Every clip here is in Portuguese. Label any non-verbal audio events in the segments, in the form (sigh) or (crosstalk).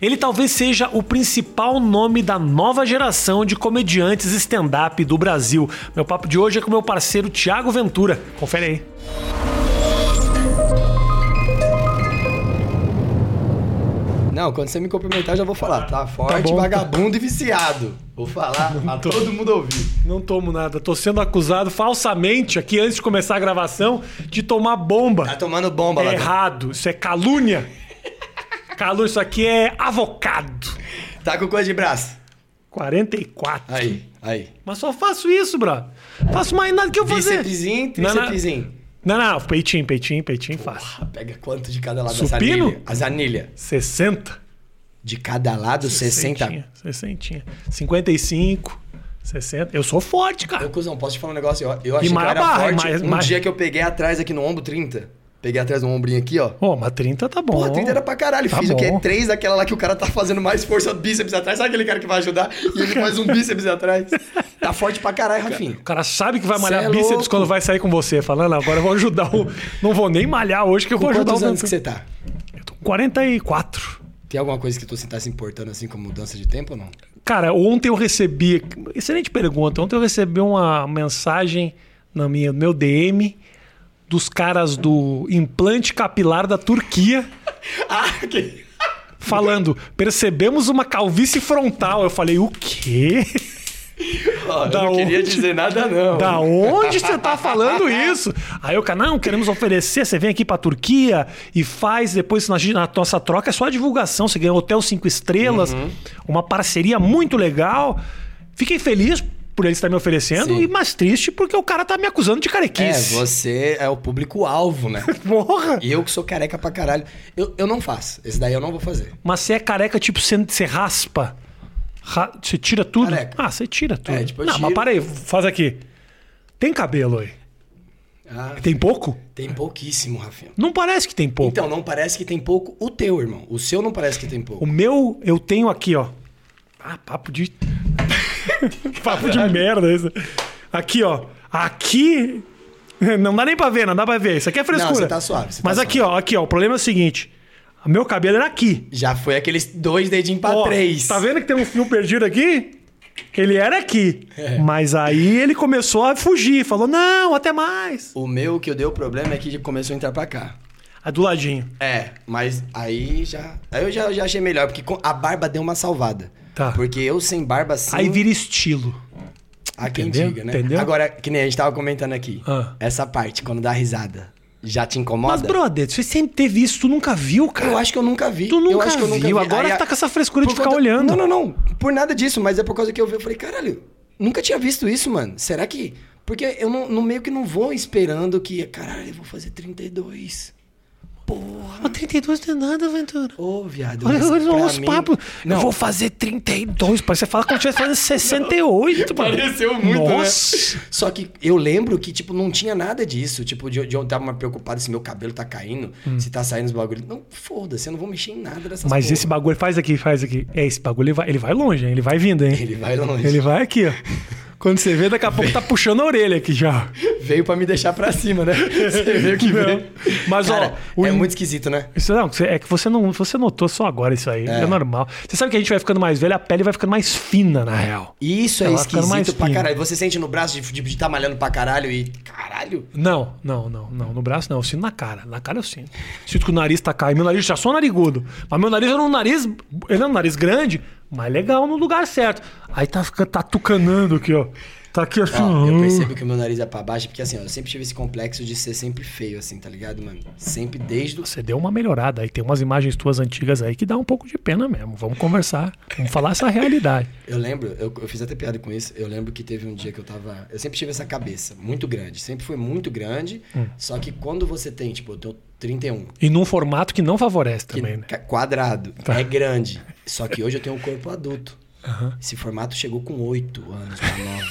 Ele talvez seja o principal nome da nova geração de comediantes stand-up do Brasil. Meu papo de hoje é com meu parceiro Tiago Ventura. Confere aí. Não, quando você me cumprimentar, já vou falar. Tá forte, bom, tá. vagabundo e viciado. Vou falar pra todo mundo ouvir. Não tomo nada. Tô sendo acusado falsamente aqui antes de começar a gravação de tomar bomba. Tá tomando bomba É lá. errado. Isso é calúnia. Calúnia. Isso aqui é avocado. Tá com coisa de braço. 44. Aí, aí. Mas só faço isso, bro. Faço mais nada que eu fazer. Bícepsinho, Não, não. trícepsinho. Não, não. Peitinho, peitinho, peitinho faço. Pega quanto de cada lado Supino? anilhas? As anilhas. 60. De cada lado, 60. 60. 55. 60. Eu sou forte, Ô, cara. cuzão, posso te falar um negócio? Eu, eu achei que eu era barra, forte. mais- um mais- dia que eu peguei atrás aqui no ombro 30. Peguei atrás do ombrinho aqui, ó. Ô, mas 30 tá bom. Porra, 30 era pra caralho. Tá Fiz o bom. que? 3 daquela lá que o cara tá fazendo mais força bíceps atrás. Sabe aquele cara que vai ajudar e ele faz um bíceps atrás? Tá forte pra caralho, Rafinha. O cara sabe que vai malhar é bíceps louco. quando vai sair com você. Falando, agora eu vou ajudar o. Não vou nem malhar hoje que eu Com vou ajudar quantos o. anos que você tá? Eu tô com 44. Tem alguma coisa que tu tá se importando assim com mudança de tempo ou não? Cara, ontem eu recebi. Excelente pergunta. Ontem eu recebi uma mensagem na minha, no meu DM dos caras do implante capilar da Turquia (laughs) Ah, que... falando: percebemos uma calvície frontal. Eu falei: o quê? Ó, eu não queria onde? dizer nada, não. Da onde você tá falando isso? Aí o não, queremos oferecer, você vem aqui pra Turquia e faz, depois na, na nossa troca é só a divulgação, você ganha hotel cinco estrelas, Uhum. uma parceria muito legal. Fiquei feliz por ele estar me oferecendo Sim. e mais triste porque o cara tá me acusando de É, carequice. você é o público-alvo, né? (laughs) Porra! E eu que sou careca pra caralho. Eu, eu não faço. Esse daí eu não vou fazer. Mas você é careca, tipo, você, você raspa. Ra- Você tira tudo? Careca. Ah, você tira tudo. É, tipo, não, mas tiro. para aí, faz aqui. Tem cabelo aí? Ah, Tem pouco? tem pouquíssimo, Rafinha. Não parece que tem pouco. Então, não parece que tem pouco o teu, irmão. O seu não parece que tem pouco. O meu, eu tenho aqui, ó. Ah, papo de. (laughs) papo de merda isso. Aqui, ó. Aqui. (laughs) Não dá nem pra ver, não dá pra ver. Isso aqui é frescura. Não, você tá suave, você tá Mas aqui, ó, aqui, ó. O problema é o seguinte: meu cabelo era aqui. Já foi aqueles dois dedinhos pra Ó, três. Tá vendo que tem um fio perdido aqui? Ele era aqui. É. Mas aí ele começou a fugir. Falou, não, até mais. O meu que eu dei o problema é que começou a entrar pra cá. Aí do ladinho. É, mas aí já. Aí eu já, já achei melhor, porque a barba deu uma salvada. Tá. Porque eu sem barba assim. Aí vira estilo. A quem Entendeu? diga, né? Entendeu? Agora, que nem a gente tava comentando aqui. Ah. Essa parte, quando dá risada, já te incomoda? Mas, brother, você sempre teve isso, tu nunca viu, cara. Eu acho que eu nunca vi. Tu nunca eu acho que eu nunca viu, vi. agora Aí, tá com essa frescura de ficar conta- olhando. Não, não, não. Por nada disso, mas é por causa que eu vi. Eu falei, caralho, nunca tinha visto isso, mano. Será que. Porque eu não, no meio que não vou esperando que. Caralho, eu vou fazer 32. Porra. Mas 32 não é nada, Ventura. Ô, viado. Olha, olha os mim- papos. Não. Eu vou fazer 32. Parece que você fala como se estivesse fazendo 68. mano. Pareceu muito, Nossa. né? Só que eu lembro que, tipo, não tinha nada disso. Tipo, de, de eu tava preocupado se meu cabelo tá caindo, se tá saindo os bagulhos. Não, foda-se, eu não vou mexer em nada dessas Mas porra. esse bagulho, faz aqui, faz aqui. É, esse bagulho ele vai, ele vai longe, hein? Ele vai vindo, hein? Ele vai longe. Ele vai aqui, ó. (laughs) Quando você vê, daqui a pouco tá puxando a orelha aqui já. Veio pra me deixar pra cima, né? (laughs) Você viu que Não. veio. Mas, ó, Cara, o é muito esquisito, né? Isso não, é que você não, você notou só agora isso aí. É. normal. Você sabe que a gente vai ficando mais velho, a pele vai ficando mais fina, na real. Isso é Ela vai ficando mais esquisito pra fina. caralho. Você sente no braço de, de, de tá malhando pra caralho e. Caralho? Não, não, não, não. No braço não, eu sinto na cara. Na cara eu sinto. Sinto que o nariz tá caindo. Meu nariz já sou narigudo. Mas meu nariz era um nariz. Ele é um nariz grande, mas legal no lugar certo. Aí tá tá tucanando aqui, ó. Tá aqui assim. Ó, eu ó. percebo que o meu nariz é pra baixo, porque assim, ó, eu sempre tive esse complexo de ser sempre feio, assim, tá ligado, mano? Sempre desde o. Você deu uma melhorada. Aí tem umas imagens tuas antigas aí que dá um pouco de pena mesmo. Vamos conversar. Vamos falar essa realidade. (laughs) Eu lembro, eu, eu fiz até piada com isso. Eu lembro que teve um dia que eu tava. Eu sempre tive essa cabeça muito grande. Sempre foi muito grande. Hum. Só que quando você tem, tipo, eu tenho 31. E num formato que não favorece que- também, né? ca- Quadrado. Tá. É grande. Só que hoje eu tenho um corpo adulto. Esse formato chegou com 8 anos pra (laughs) 9.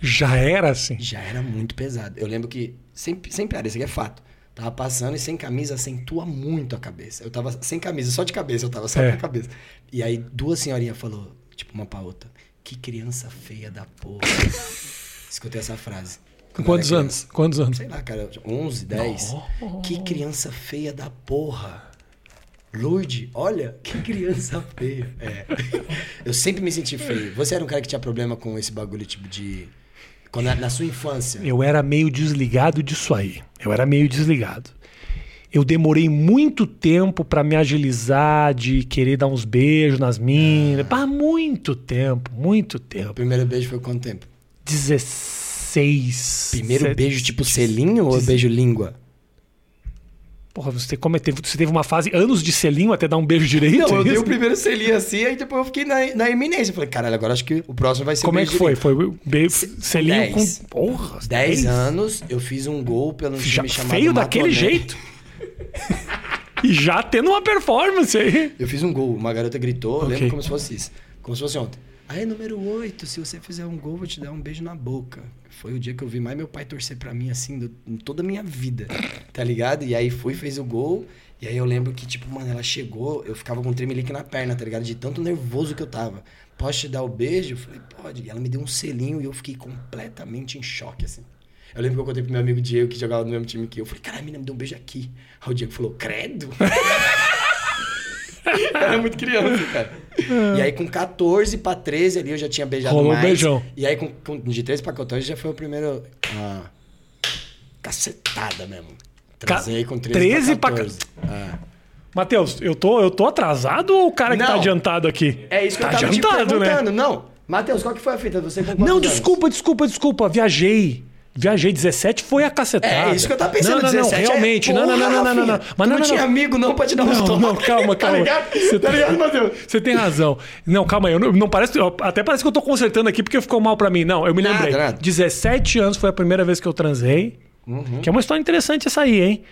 Já era assim. Já era muito pesado. Eu lembro que, sem, sem piada, isso aqui é fato. Tava passando e sem camisa acentua muito a cabeça. Eu tava sem camisa, só de cabeça, eu tava só É. com a cabeça. E aí duas senhorinhas falou, tipo, uma pra outra, que criança feia da porra. (laughs) Escutei essa frase. Com quantos anos? Quantos anos? Sei lá, cara, 11, 10. Que criança feia da porra. Lourdes, olha, que criança (laughs) feia. É. Eu sempre me senti feio. Você era um cara que tinha problema com esse bagulho, tipo, de. Quando, na sua infância. Eu era meio desligado disso aí. Eu era meio desligado. Eu demorei muito tempo pra me agilizar de querer dar uns beijos nas minas. Pá, muito tempo, muito O tempo. primeiro beijo foi quanto tempo? 16. Primeiro beijo tipo selinho ou beijo língua? Porra, você, como teve, você teve uma fase anos de selinho até dar um beijo direito? Não, eu é dei o primeiro selinho assim, aí depois eu fiquei na, na iminência. Falei, caralho, agora acho que o próximo vai ser Como é que foi? direito. Foi beijo, selinho dez. com. Porra, 10 anos, eu fiz um gol pelo Já, time chamado feio daquele Matomé. jeito. (laughs) e já tendo uma performance aí. Eu fiz um gol, uma garota gritou, eu Ok. lembro como se fosse isso. Como se fosse ontem. Aí, número 8, se você fizer um gol, vou te dar um beijo na boca. Foi o dia que eu vi mais meu pai torcer pra mim, assim, do- em toda a minha vida, tá ligado? E aí fui, fez o gol, e aí eu lembro que, tipo, mano, ela chegou, eu ficava com um tremelique na perna, tá ligado? De tanto nervoso que eu tava. Posso te dar o beijo? Eu falei, pode. E ela me deu um selinho e eu fiquei completamente em choque, assim. Eu lembro que eu contei pro meu amigo Diego, que jogava no mesmo time que eu. Eu falei, cara, a menina me deu um beijo aqui. Aí o Diego falou, credo? (laughs) (laughs) Era muito criança, cara. E aí, com 14 pra 13 ali, eu já tinha beijado Rolou um mais. beijão. E aí, com, com- de 13 pra 14, já foi o primeiro... ah, cacetada mesmo. Transei com 13, 13 pra pra 14. Ah. Matheus, eu tô, eu tô atrasado ou o cara que tá Não. adiantado aqui? É isso que tá eu tava adiantado, te perguntando. né? Não, Matheus, qual que foi a fita? Você Não, desculpa, desculpa, desculpa. Viajei. Viajei 17 foi a cacetada. É isso que eu tava pensando. Não, não, não, 17 é- realmente. não, não, não, não, não, não, não. Porra, Mas não, não, tinha não. amigo não pra te dar uns Não, não, calma, Tá calma. ligado? Você Tá ligado, Matheus? Você tem razão. Não, calma aí. eu Não, não parece, eu- até parece que eu tô consertando aqui porque ficou mal pra mim. Não, eu me Nada, lembrei. nada. 17 anos foi a primeira vez que eu transei. Uhum. Que é uma história interessante essa aí, hein?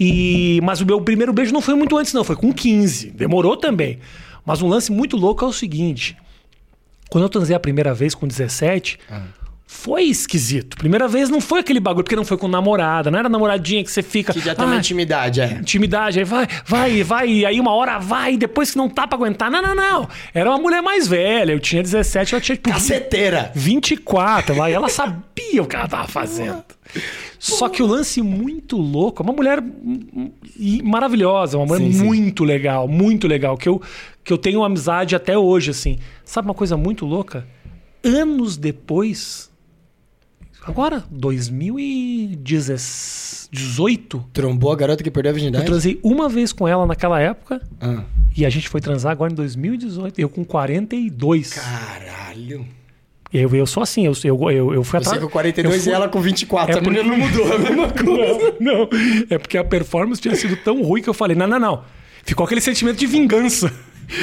E, mas o meu primeiro beijo não foi muito antes, não. Foi com 15. Demorou também. Mas um lance muito louco é o seguinte. Quando eu transei a primeira vez com 17, Ah. Foi esquisito. Primeira vez não foi aquele bagulho, porque não foi com namorada, não era namoradinha que você fica. Que já tem uma "Ah, intimidade, é. intimidade, aí vai, vai, vai, aí uma hora vai, depois que não tá pra aguentar. Não, não, não. Era uma mulher mais velha, eu tinha 17, ela tinha tipo Caceteira. 24 lá, e ela sabia o que ela tava fazendo. Só que o lance muito louco, uma mulher maravilhosa, uma mulher Sim, sim. muito legal, muito legal, que eu, que eu tenho amizade até hoje, assim. Sabe uma coisa muito louca? Anos depois, agora, 2018, Trombou a garota que perdeu a eu virgindade? transei uma vez com ela naquela época, Ah. e a gente foi transar agora em 2018, eu com 42. Caralho. Eu, eu sou assim, eu, eu, eu, eu fui Você atrás. com 42 eu fui- e ela com 24. É a menina não mudou, a mesma (laughs) coisa. Não, não. É porque a performance tinha sido tão ruim que eu falei: não, não, não. Ficou aquele sentimento de vingança.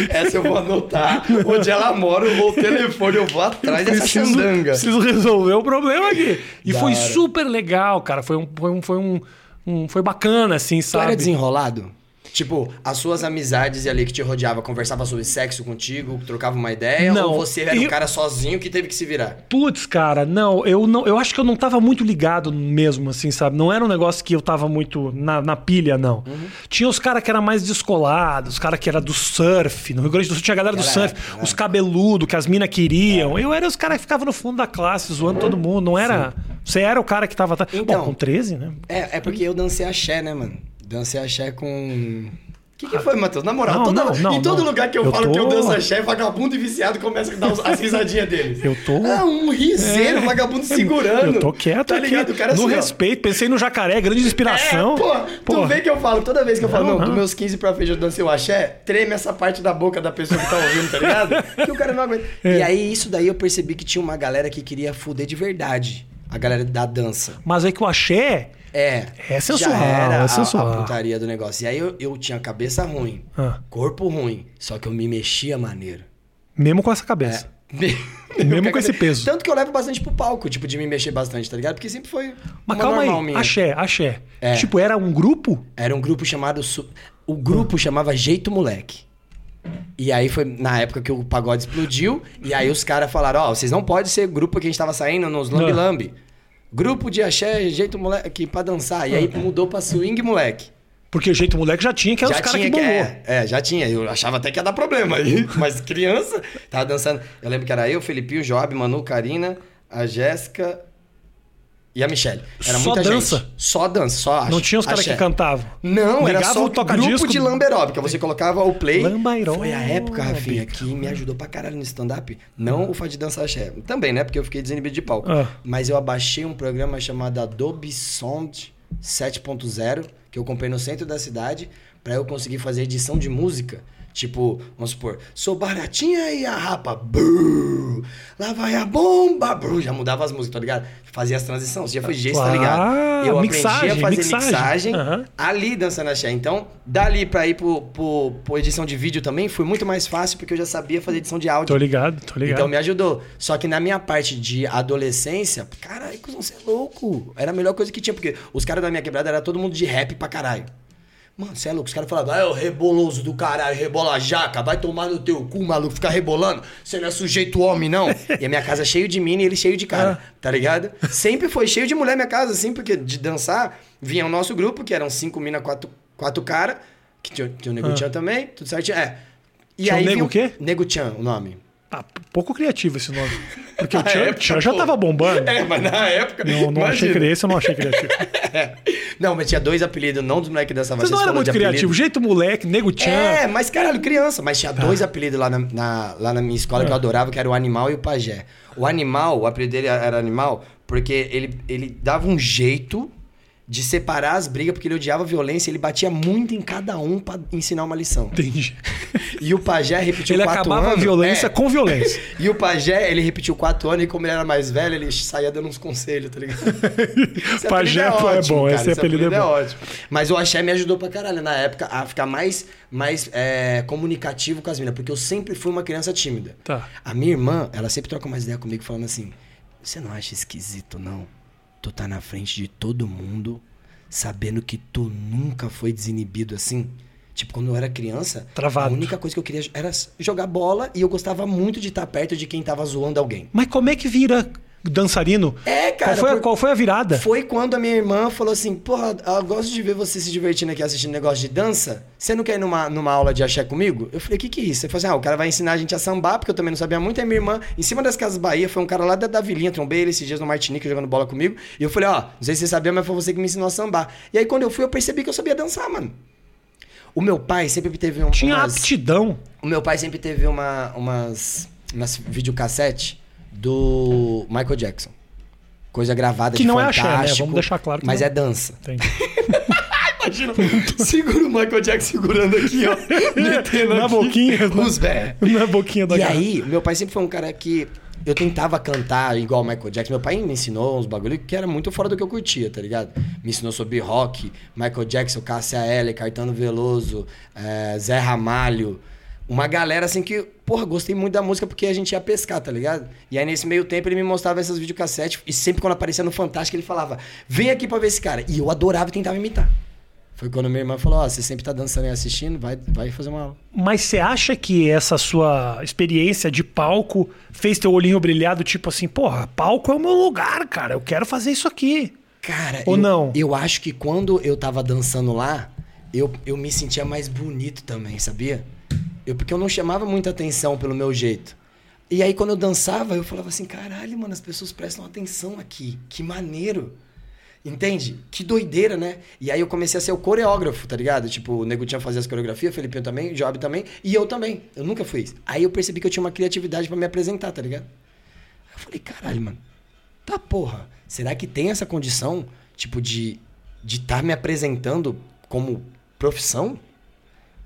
Essa eu vou anotar. Onde ela mora, eu vou o telefone, eu vou atrás dessa Preciso, xandanga. preciso resolver o problema aqui. E foi super legal, cara. Foi um. Foi, um, foi, um, um- foi bacana, assim, Tu era sabe? desenrolado? Tipo, as suas amizades ali que te rodeava conversava sobre sexo contigo, trocava uma ideia? Não, ou você era eu- um cara sozinho que teve que se virar? Putz, cara, não, eu não, eu acho que eu não tava muito ligado mesmo, assim, sabe? Não era um negócio que eu tava muito na, na pilha, não. Uhum. Tinha os caras que eram mais descolados, os caras que era do surf. No Rio Grande do Sul tinha a galera do Era, surf, era. os cabeludos que as minas queriam. Eu era os caras que ficavam no fundo da classe, zoando todo mundo. Não era. Você era o cara que tava. Então. Bom, com 13, né? É, é porque eu dancei axé, né, mano? Dancei axé com. O que, que foi, Matheus? Na moral, Não, toda- não, não, em todo lugar que eu, Eu falo tô- que eu danço axé, vagabundo e viciado começa a dar as risadinhas deles. Eu tô- Ah, um riseiro, vagabundo segurando. Eu tô quieto tá ligado? O cara no assim, ó. respeito. Pensei no jacaré, grande inspiração. É, pô, tu vê que eu falo, toda vez que eu falo, não, Não, dos meus 15 pra frente eu dancei o axé, treme essa parte da boca da pessoa que tá ouvindo, tá ligado? que o cara não aguenta. É. E aí, isso daí eu percebi que tinha uma galera que queria fuder de verdade. A galera da dança. Mas é que o axé. É. É sensual, já era é a- sensual. A, putaria do negócio. E aí eu, eu tinha cabeça ruim, Ah, corpo ruim, só que eu me mexia maneiro. mesmo com essa cabeça. (laughs) Mesmo com esse peso. Tanto que eu levo bastante pro palco, tipo, de me mexer bastante, tá ligado? Porque sempre foi Mas uma calma normal aí, minha. axé, axé. É. Tipo, era um grupo? Era um grupo chamado. O grupo chamava Jeito Moleque. E aí foi na época que o pagode explodiu. E aí os caras falaram: Ó, vocês não podem ser grupo que a gente tava saindo nos Lambi Ah. Lambi. Grupo de axé, jeito moleque pra dançar. E aí mudou pra swing moleque. Porque o jeito moleque já tinha, que era os caras que bombou. é, é, já tinha. Eu achava até que ia dar problema aí. (laughs) Mas criança, tava dançando. Eu lembro que era eu, Felipinho, Joab, Manu, Karina, a Jéssica. E a Michelle. Era Só muita dança? gente. Só dança, só acho. Não tinha os caras que cantavam. Não, era Ligava só o toca-disco. grupo de lamberóbica. Você colocava o play. Lambairó, Foi a época, Rafinha, que me ajudou pra caralho no stand-up. Não o fato de dançar axé. Também, né? Porque eu fiquei desinibido de palco. Ah. Mas eu abaixei um programa chamado Adobe Sound 7.0, que eu comprei no centro da cidade, pra eu conseguir fazer edição de música. Tipo, vamos supor, sou baratinha e a rapa, brrr, lá vai a bomba, brrr, já mudava as músicas, tá ligado? Fazia as transições, já foi gesso, tá Ah, ligado? Eu mixagem, aprendi a fazer mixagem. mixagem, Aham. ali dançando axé. Então, dali pra ir pro, pro, pro edição de vídeo também, foi muito mais fácil, porque eu já sabia fazer edição de áudio. Tô ligado, tô ligado. Então me ajudou. Só que na minha parte de adolescência, caralho, cuzão, você é louco. Era a melhor coisa que tinha, porque os caras da minha quebrada era todo mundo de rap pra caralho. Mano, você é louco. Os caras falavam, ah, é o reboloso do caralho, rebola jaca, vai tomar no teu cu, maluco, ficar rebolando. Você não é sujeito homem, não. e a minha casa cheio de mina e ele cheio de cara, tá ligado? Sempre foi cheio de mulher minha casa, assim, porque de dançar vinha o nosso grupo, que eram cinco mina, quatro, quatro cara, que tinha, tinha o Nego Ah. Também, tudo certinho. É. E Tinha o aí Nego vinha o quê? Nego Tchan, o nome. Ah, pouco criativo esse nome. Porque o (laughs) Na Tchan, época, Tchan já pô. tava bombando. (laughs) É, mas na época. Não, não achei criativo, eu não achei criativo. (laughs) (laughs) Não, mas tinha dois apelidos, não dos moleques que dançavam. Vocês não vocês era muito criativo. Jeito moleque, nego Tchan. É, mas caralho, criança. Mas tinha dois apelidos lá na, na- lá na minha escola que eu Ah. adorava, que era o Animal e o Pajé. O Animal, o apelido dele era Animal, porque ele, ele dava um jeito de separar as brigas, porque ele odiava a violência, ele batia muito em cada um pra ensinar uma lição. Entendi. (laughs) E o Pajé repetiu Ele quatro acabava anos. a violência é. com violência. (laughs) E o Pajé, ele repetiu quatro anos e como ele era mais velho, ele saía dando uns conselhos, tá ligado? (laughs) Esse Pajé apelido é bom, esse esse apelido é bom. ótimo. Mas o Axé me ajudou pra caralho na época a ficar mais, mais é, comunicativo com as meninas, porque eu sempre fui uma criança tímida. Tá. A minha irmã, ela sempre troca mais ideia comigo falando assim: Você não acha esquisito, não? Tu tá na frente de todo mundo, sabendo que tu nunca foi desinibido assim? Tipo, quando eu era criança, Travado. a única coisa que eu queria era jogar bola e eu gostava muito de estar perto de quem tava zoando alguém. Mas como é que vira dançarino? É, cara. Qual foi, a- qual foi a virada? Foi quando a minha irmã falou assim: Porra, eu gosto de ver você se divertindo aqui assistindo negócio de dança. Você não quer ir numa, numa aula de axé comigo? Eu falei: O que, que é isso? Ele falou assim: Ah, o cara vai ensinar a gente a sambar, porque eu também não sabia muito. Aí minha irmã, em cima das Casas Bahia, foi um cara lá da, da Vilinha, trombei ele esses dias no Martinique jogando bola comigo. E eu falei: Ó, não sei se você sabia, mas foi você que me ensinou a sambar. E aí quando eu fui, eu percebi que eu sabia dançar, mano. O meu pai sempre teve um. Tinha umas- aptidão. o meu pai sempre teve uma, umas, umas videocassete do Michael Jackson. Coisa gravada Que de não é axé, né? Vamos deixar claro que Mas não. é dança. Entendi. (laughs) Imagina, segura o Michael Jackson segurando aqui, ó. (laughs) metendo Na aqui boquinha, né? Os bé. Na boquinha da E aí, meu pai sempre foi um cara que eu tentava cantar igual o Michael Jackson. Meu pai me ensinou uns bagulho que era muito fora do que eu curtia, tá ligado? Me ensinou sobre rock, Michael Jackson, Cássia Eller, Caetano Veloso, eh, Zé Ramalho. Uma galera assim que, porra, gostei muito da música porque a gente ia pescar, tá ligado? E aí nesse meio tempo ele me mostrava essas videocassetes e sempre quando aparecia no Fantástico ele falava: vem aqui pra ver esse cara. E eu adorava e tentava imitar. Foi quando minha irmã falou: Ó, você sempre tá dançando e assistindo, vai, vai fazer uma aula. Mas você acha que essa sua experiência de palco fez teu olhinho brilhado, tipo assim, porra, palco é o meu lugar, cara, eu quero fazer isso aqui. Cara, Ou eu, não? Eu acho que quando eu tava dançando lá, eu, eu me sentia mais bonito também, sabia? Eu, porque eu não chamava muita atenção pelo meu jeito. E aí, quando eu dançava, eu falava assim: caralho, mano, as pessoas prestam atenção aqui. Que maneiro. Entende? Que doideira, né? E aí eu comecei a ser o coreógrafo, tá ligado? Tipo, o Nego tinha fazer as coreografias, Felipinho também, Job também, e eu também. Eu nunca fui isso. Aí eu percebi que eu tinha uma criatividade pra me apresentar, tá ligado? Aí eu falei, caralho, mano. Tá porra. Será que tem essa condição, tipo, de de estar me apresentando como profissão?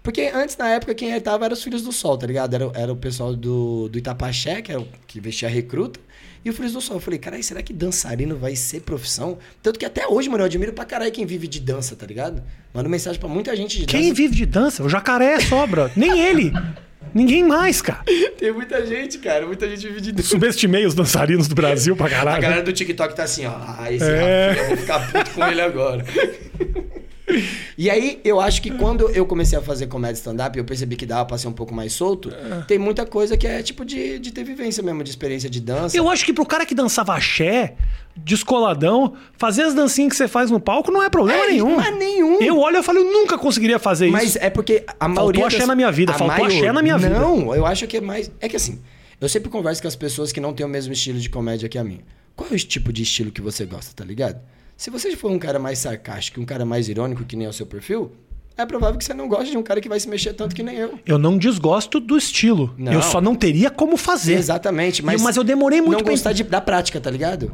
Porque antes, na época, quem tava era os Filhos do Sol, tá ligado? Era, era o pessoal do, do Itapaxé, que, era o, que vestia a recruta, e o Filhos do Sol. Eu falei, caralho, será que dançarino vai ser profissão? Tanto que até hoje, mano, eu admiro pra caralho quem vive de dança, tá ligado? Mando mensagem pra muita gente de Quem dança. vive de dança? O jacaré sobra. Nem ele. Ninguém mais, cara. (laughs) Tem muita gente, cara, muita gente vive de dança. Subestimei os dançarinos do Brasil pra A caralho. galera do TikTok tá assim, ó. Ah, esse É. Rafinha, eu vou ficar puto com ele agora. (laughs) (laughs) E aí, eu acho que quando eu comecei a fazer comédia stand-up, eu percebi que dava pra ser um pouco mais solto. Tem muita coisa que é tipo de, de ter vivência mesmo, de experiência de dança. Eu acho que pro cara que dançava axé, descoladão, fazer as dancinhas que você faz no palco não é problema É, nenhum. não é nenhum. Eu olho e falo, eu nunca conseguiria fazer Mas isso. é porque a maioria. axé na minha vida, a faltou axé na minha vida. Não, eu acho que é mais. É que assim, eu sempre converso com as pessoas que não têm o mesmo estilo de comédia que a minha. qual é o tipo de estilo que você gosta, tá ligado? Se você for um cara mais sarcástico, um cara mais irônico, que nem é o seu perfil, é provável que você não goste de um cara que vai se mexer tanto que nem eu. Eu não desgosto do estilo. Não. Eu só não teria como fazer. Exatamente, mas, mas eu demorei muito não pra gostar de- da prática, tá ligado?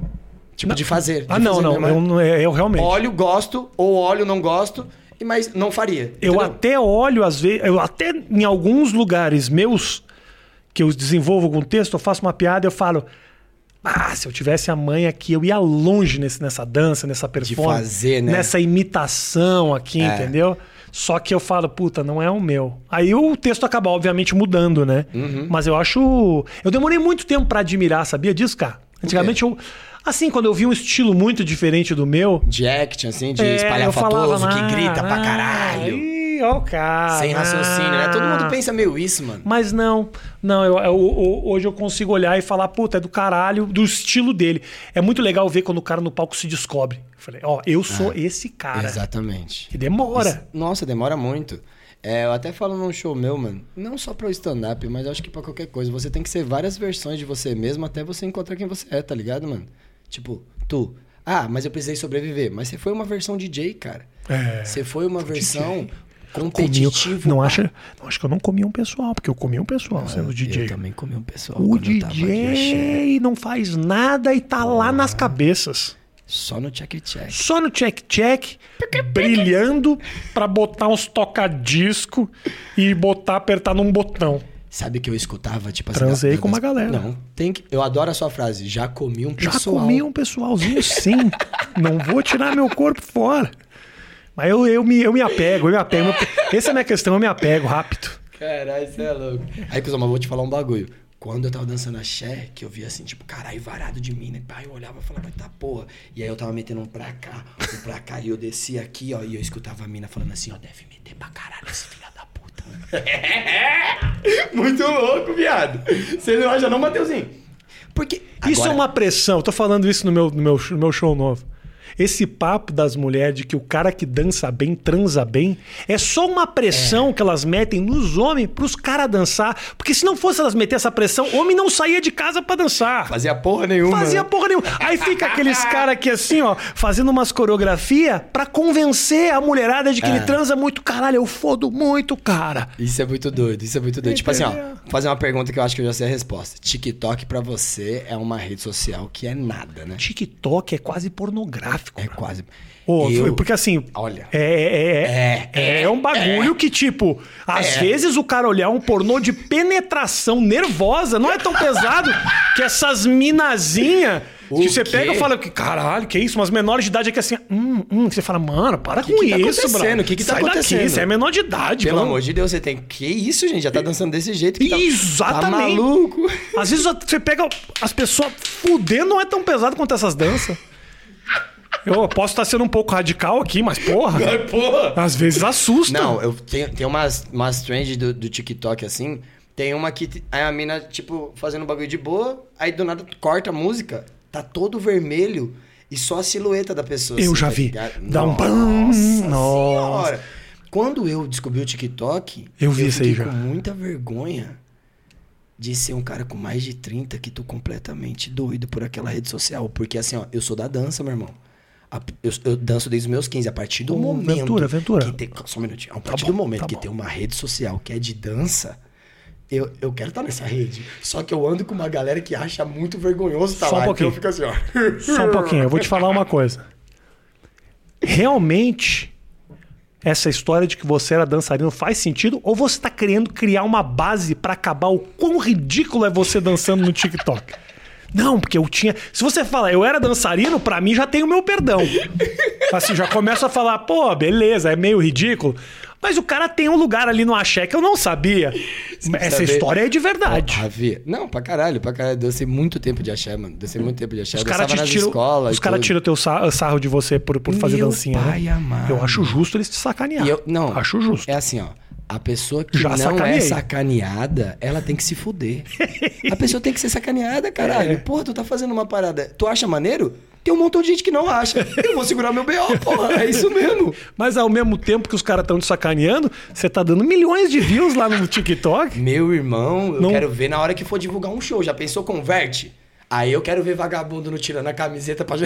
Tipo, de fazer. de Ah, não, fazer não. Eu, é. não- eu, realmente. Óleo gosto, ou óleo não gosto, mas não faria. Eu entendeu? até olho, às vezes, eu até em alguns lugares meus que eu desenvolvo algum texto, eu faço uma piada e eu falo. Ah, se eu tivesse a mãe aqui, eu ia longe nesse, nessa dança, nessa performance. fazer, né? Nessa imitação aqui, É. entendeu? Só que eu falo, puta, não é o meu. Aí o texto acaba, obviamente, mudando, né? Uhum. Mas eu acho. Eu demorei muito tempo pra admirar, sabia disso, cara? Antigamente eu. Assim, quando eu vi um estilo muito diferente do meu, De action, assim, de é, espalhafatoso, falava, que grita pra "Ah, caralho. Ih, ó o cara. Sem raciocínio, né? Todo mundo ah." pensa meio isso, mano. Mas não, não, eu, eu- eu- hoje eu consigo olhar e falar, puta, é do caralho, do estilo dele. É muito legal ver quando o cara no palco se descobre. Eu falei, ó, eu sou esse cara. Exatamente. E demora. Isso- Nossa, demora muito. É, eu até falo num show meu, mano. Não só pro stand-up, mas eu acho que pra qualquer coisa. Você tem que ser várias versões de você mesmo até você encontrar quem você é, tá ligado, mano? Tipo, tu. Ah, mas eu precisei sobreviver. Mas você foi uma versão DJ, cara. É. Você foi uma versão Comi, competitiva. não acha, não acho que eu não comi um pessoal, porque eu comi um pessoal sendo DJ. Eu também comi um pessoal. O. DJ não faz nada e tá lá nas cabeças. Só no check-check. Só no check-check, brilhando pra botar uns toca-disco e botar, apertar num botão. Sabe que eu escutava, tipo assim... Transei da- com uma das- galera. Não, tem que... Eu adoro a sua frase. Já comi um Já pessoal. comi um pessoalzinho, sim. (laughs) não vou tirar meu corpo fora. Mas eu, eu, me, eu me apego, eu me apego. Essa é a minha questão, eu me apego rápido. Caralho, você é louco. Aí, cuzão, mas vou te falar um bagulho. Quando eu tava dançando axé, que eu via assim, tipo, caralho, varado de mim, né? Pai, eu olhava e falava, tá porra. E aí eu tava metendo um pra cá, um pra cá, e eu descia aqui, ó, e eu escutava a mina falando assim, ó, deve meter pra caralho esse filho da puta. (laughs) Muito louco, viado. Você não acha não, Mateuzinho? Porque. Isso é agora- uma pressão. Eu tô falando isso no meu, no meu, no meu show novo. Esse papo das mulheres de que o cara que dança bem, transa bem, é só uma pressão que elas metem nos homens pros caras dançar. Porque se não fosse elas meter essa pressão, homem não saía de casa pra dançar. Fazia porra nenhuma. Fazia né? porra nenhuma. Aí fica aqueles (laughs) caras aqui assim, ó, fazendo umas coreografia pra convencer a mulherada de que É. ele transa muito. Caralho, eu fodo muito, cara. Isso é muito doido, isso é muito doido. Tipo assim, ó, vou fazer uma pergunta que eu acho que eu já sei a resposta. TikTok pra você é uma rede social que é nada, né? TikTok é quase pornográfico. É quase. Ô, Eu- Porque assim. Olha. É, é, é, é, um bagulho que, tipo, às É. vezes o cara olhar um pornô de penetração nervosa não é tão pesado que essas minazinhas. O Que você quê? pega e fala que caralho, que isso? Umas menores de idade aqui assim, hum, hum, que você fala, mano, para Que com que tá isso, acontecendo? brother. O que que tá Sai daqui, acontecendo? você é menor de idade, Pelo vamos- amor de Deus, você tem. Que isso, gente? Já tá dançando desse jeito que tá. Tá Exatamente. maluco. Às vezes você pega as pessoas fudendo, não é tão pesado quanto essas danças. Eu posso estar sendo um pouco radical aqui, mas porra, porra! às vezes assusta. Não, eu tenho, tem umas, umas trends do, do TikTok assim. Tem uma que aí a mina, tipo, fazendo um bagulho de boa, aí do nada corta a música, tá todo vermelho e só a silhueta da pessoa. Eu assim, já tá vi. ligado? Dá um pam. Nossa Nossa. senhora! Quando eu descobri o TikTok, Eu vi isso aí já. com muita vergonha de ser um cara com mais de 30 que tô completamente doido por aquela rede social. Porque assim, ó, eu sou da dança, meu irmão. A- Eu, eu danço desde os meus 15. A partir do Ô, momento. Ventura, Ventura. Que tem, só um minutinho. A partir bom, do momento tá que bom. tem uma rede social que é de dança, eu, eu quero estar nessa rede. Só que eu ando com uma galera que acha muito vergonhoso estar Só um lá. pouquinho. Então assim, ó. Só um pouquinho, eu vou te falar uma coisa. Realmente, essa história de que você era dançarino faz sentido? Ou você está querendo criar uma base para acabar o quão ridículo é você dançando no TikTok? Não, porque eu tinha. Se você falar, eu era dançarino, pra mim já tem o meu perdão. Assim, já começo a falar, pô, beleza, é meio ridículo. Mas o cara tem um lugar ali no axé que eu não sabia. Essa saber. história é de verdade. Ravi. Não, pra caralho, pra caralho. Dancei muito tempo de axé, mano. Dancei muito tempo de axé. Os caras te tiram, os cara tudo. tiram teu sa- sarro de você por, por fazer Meu dancinha, pai né? amado. Eu acho justo eles te sacanear. Eu, não. Acho justo. É assim, ó. A pessoa que Já não sacaneei. é sacaneada, ela tem que se fuder. a pessoa tem que ser sacaneada, caralho. É. Porra, tu tá fazendo uma parada. Tu acha maneiro? Tem um montão de gente que não acha. Eu vou segurar meu BO, porra. É isso mesmo. Mas ao mesmo tempo que os caras estão te sacaneando, você tá dando milhões de views lá no TikTok. Meu irmão, eu Não- quero ver na hora que for divulgar um show. Já pensou, converte? Aí eu quero ver vagabundo não tirando a camiseta pra.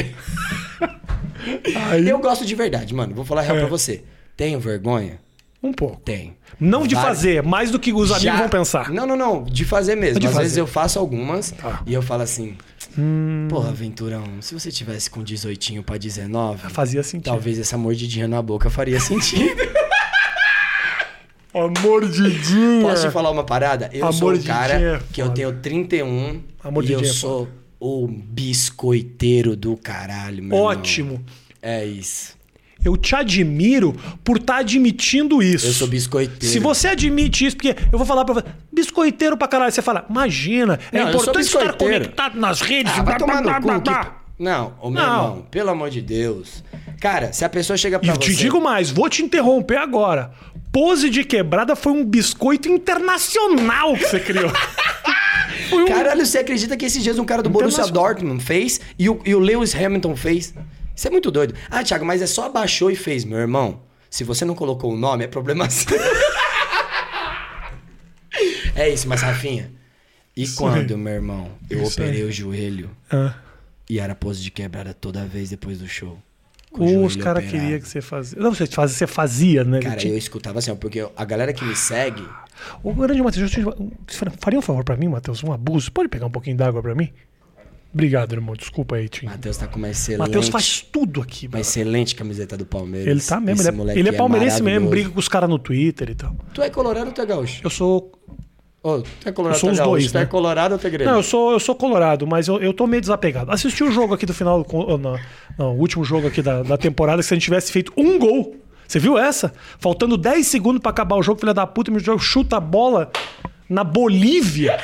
Aí, Eu gosto de verdade, mano. Vou falar a real É. pra você. Tenho vergonha? Um pouco. Tenho. Não de Várias. fazer, mais do que os amigos Já- vão pensar. Não, não, não. De fazer mesmo. De Às fazer. vezes eu faço algumas Tá. e eu falo assim: Hum, Porra, Venturão, se você tivesse com 18 pra 19, fazia sentido. talvez essa mordidinha na boca faria sentido. (laughs) A mordidinha. Posso te falar uma parada? Eu A sou um cara é que eu tenho 31 A e eu é sou o biscoiteiro do caralho, meu irmão. Ótimo. É isso. Eu te admiro por estar admitindo isso. Eu sou biscoiteiro. Se você admite isso, porque eu vou falar pra você, biscoiteiro pra caralho, você fala, imagina, é Não, importante estar conectado nas redes. Ah, blá, blá, blá, blá. Não, ô meu Não. irmão, pelo amor de Deus. Cara, se a pessoa chega E pra eu você... te digo mais, vou te interromper agora. Pose de quebrada foi um biscoito internacional que você criou. foi (laughs) um... Caralho, você acredita que esses dias um cara do Borussia. Dortmund fez e o, e o Lewis Hamilton fez? Isso é muito doido. Ah, Thiago, mas é só abaixou e fez, meu irmão. Se você não colocou o nome, é problema (laughs) seu. é isso, mas Rafinha. E Isso quando, meu irmão, eu Isso operei o joelho Ah. e era pose de quebrada toda vez depois do show? com o Os caras queriam que você fazia. Não, você fazia, você fazia, né? Cara, Tinha- eu escutava assim, porque a galera que me segue. Ô, grande Matheus, faria um favor pra mim, Matheus? Um abuso? Pode pegar um pouquinho d'água pra mim? Obrigado, irmão. Desculpa aí, Tim. Matheus tá com uma excelente. Matheus faz tudo aqui, Uma mano. excelente camiseta do Palmeiras. Ele tá mesmo, ele é, ele é palmeirense mesmo, maravilhoso. briga com os caras no Twitter e tal. Tu é colorado ou tu é gaúcho? Eu sou. Ô, tu é colorado Eu sou ou tu é os gaúcho? dois, Tu é né? colorado ou tu é grego? Não, eu sou, eu sou colorado, mas eu, eu tô meio desapegado. Assisti o jogo aqui do final, com- não, não, o último jogo aqui da, da temporada, se a gente tivesse feito um gol. Você viu essa? Faltando 10 segundos pra acabar o jogo, filha da puta, me joga, chuta a bola na Bolívia.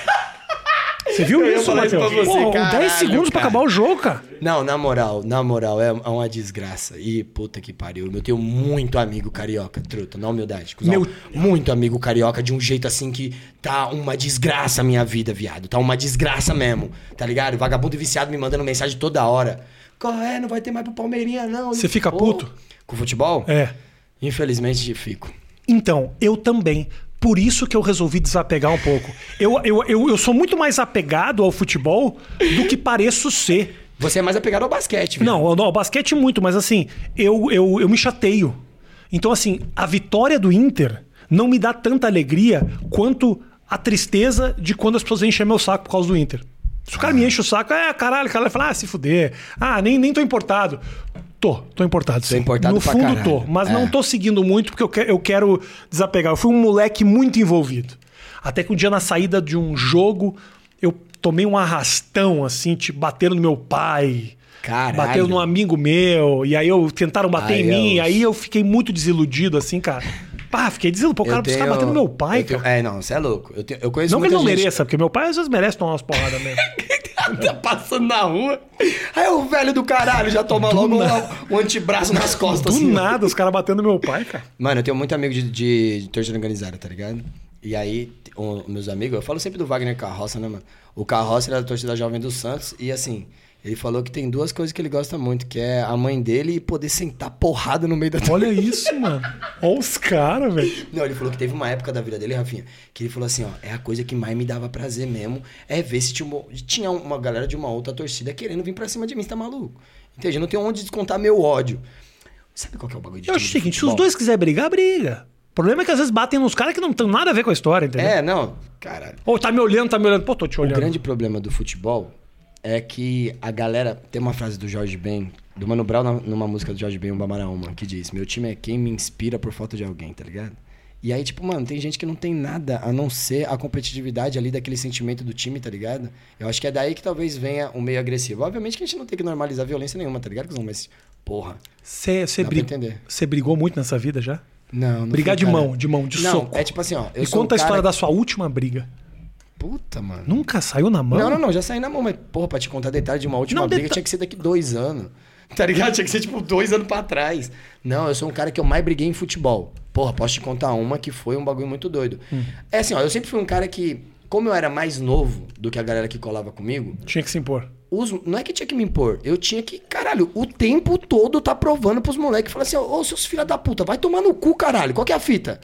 Você viu Eu isso, Matheus? pra você, Porra, caralho, 10 segundos pra cara. acabar o jogo, cara. Não, na moral, na moral, é é uma desgraça. E puta que pariu. Eu tenho muito amigo carioca, truta, na humildade. cuzão. Meu- Muito amigo carioca de um jeito assim que tá uma desgraça a minha vida, viado. Tá uma desgraça mesmo, tá ligado? Vagabundo viciado me mandando mensagem toda hora. Qual é? Não vai ter mais pro Palmeirinha, não. Você fica Pô, puto? Com futebol? É. Infelizmente fico. Então, eu também. Por isso que eu resolvi desapegar um pouco. Eu, eu, eu, eu sou muito mais apegado ao futebol do que pareço ser. Você é mais apegado ao basquete, viu? Não, não, basquete muito, mas assim, eu, eu, eu me chateio. Então, assim, a vitória do Inter não me dá tanta alegria quanto a tristeza de quando as pessoas enchem meu saco por causa do Inter. Se o cara me enche o saco, é caralho, o cara vai falar, ah, se fuder. Ah, nem, nem tô importado. Tô, tô importado sim. importado no fundo caralho. tô, mas É. não tô seguindo muito porque eu, que- eu quero desapegar. Eu fui um moleque muito envolvido. Até que um dia na saída de um jogo, eu tomei um arrastão, assim, tipo, bateram no meu pai. Caralho. Bateram num amigo meu, e aí eu tentaram bater Ai, em mim, eu- aí eu fiquei muito desiludido, assim, cara. Pá, fiquei desiludido. Pô, o cara, os caras batendo no meu pai, tenho- cara. É, não, você é louco. Eu, tenho- eu conheço Não que ele não gente... mereça, porque meu pai às vezes merece tomar umas porradas mesmo. (laughs) tá passando na rua. Aí o velho do caralho já toma logo nada. um, um antebraço nas (laughs) costas. Do assim, nada, os caras batendo no meu pai, cara. Mano, eu tenho muito amigo de, de, de torcida organizada, tá ligado? E aí, o- meus amigos, eu falo sempre do Wagner Carroça, né, mano? O Carroça é da torcida jovem do Santos e assim, ele falou que tem duas coisas que ele gosta muito, que é a mãe dele e poder sentar porrada no meio da Olha isso, mano. Olha os caras, velho. Não, ele falou que teve uma época da vida dele, Rafinha, que ele falou assim, ó, é a coisa que mais me dava prazer mesmo, é ver se tinha uma, tinha uma galera de uma outra torcida querendo vir pra cima de mim, você tá maluco? Entende? Eu não tenho onde descontar meu ódio. Sabe qual que é o bagulho de Eu acho o seguinte, se os dois quiserem brigar, briga. O problema é que às vezes batem nos caras que não tem nada a ver com a história, entendeu? É, não, caralho. Ou tá me olhando, tá me olhando. Pô, tô te O olhando. grande problema do futebol é que a galera. Tem uma frase do Jorge Ben, do Mano Brown, numa música do Jorge Ben, um Bamaraúma, que diz: Meu time é quem me inspira por falta de alguém, tá ligado? E aí, tipo, mano, tem gente que não tem nada a não ser a competitividade ali daquele sentimento do time, tá ligado? Eu acho que é daí que talvez venha o meio agressivo. Obviamente que a gente não tem que normalizar violência nenhuma, tá ligado? Mas, porra, Você brig... brigou muito nessa vida já? Não, não Brigar de mão, de mão, de não, soco. é tipo assim, ó. Eu sou conta um a história da sua última briga. Puta, mano. Nunca saiu na mão? Não, não, não, já saí na mão, mas, porra, pra te contar detalhe de uma última Não, briga, deta- tinha que ser daqui dois anos. (laughs) Tá ligado? Tinha que ser, tipo, dois anos pra trás. Não, eu sou um cara que eu mais briguei em futebol. Porra, posso te contar uma que foi um bagulho muito doido. Hum. É assim, ó, eu sempre fui um cara que, como eu era mais novo do que a galera que colava comigo, Tinha que se impor. os, não é que tinha que me impor, eu tinha que, caralho, o tempo todo tá provando pros moleques. Falar assim, ô, seus filha da puta, vai tomar no cu, caralho, qual que é a fita?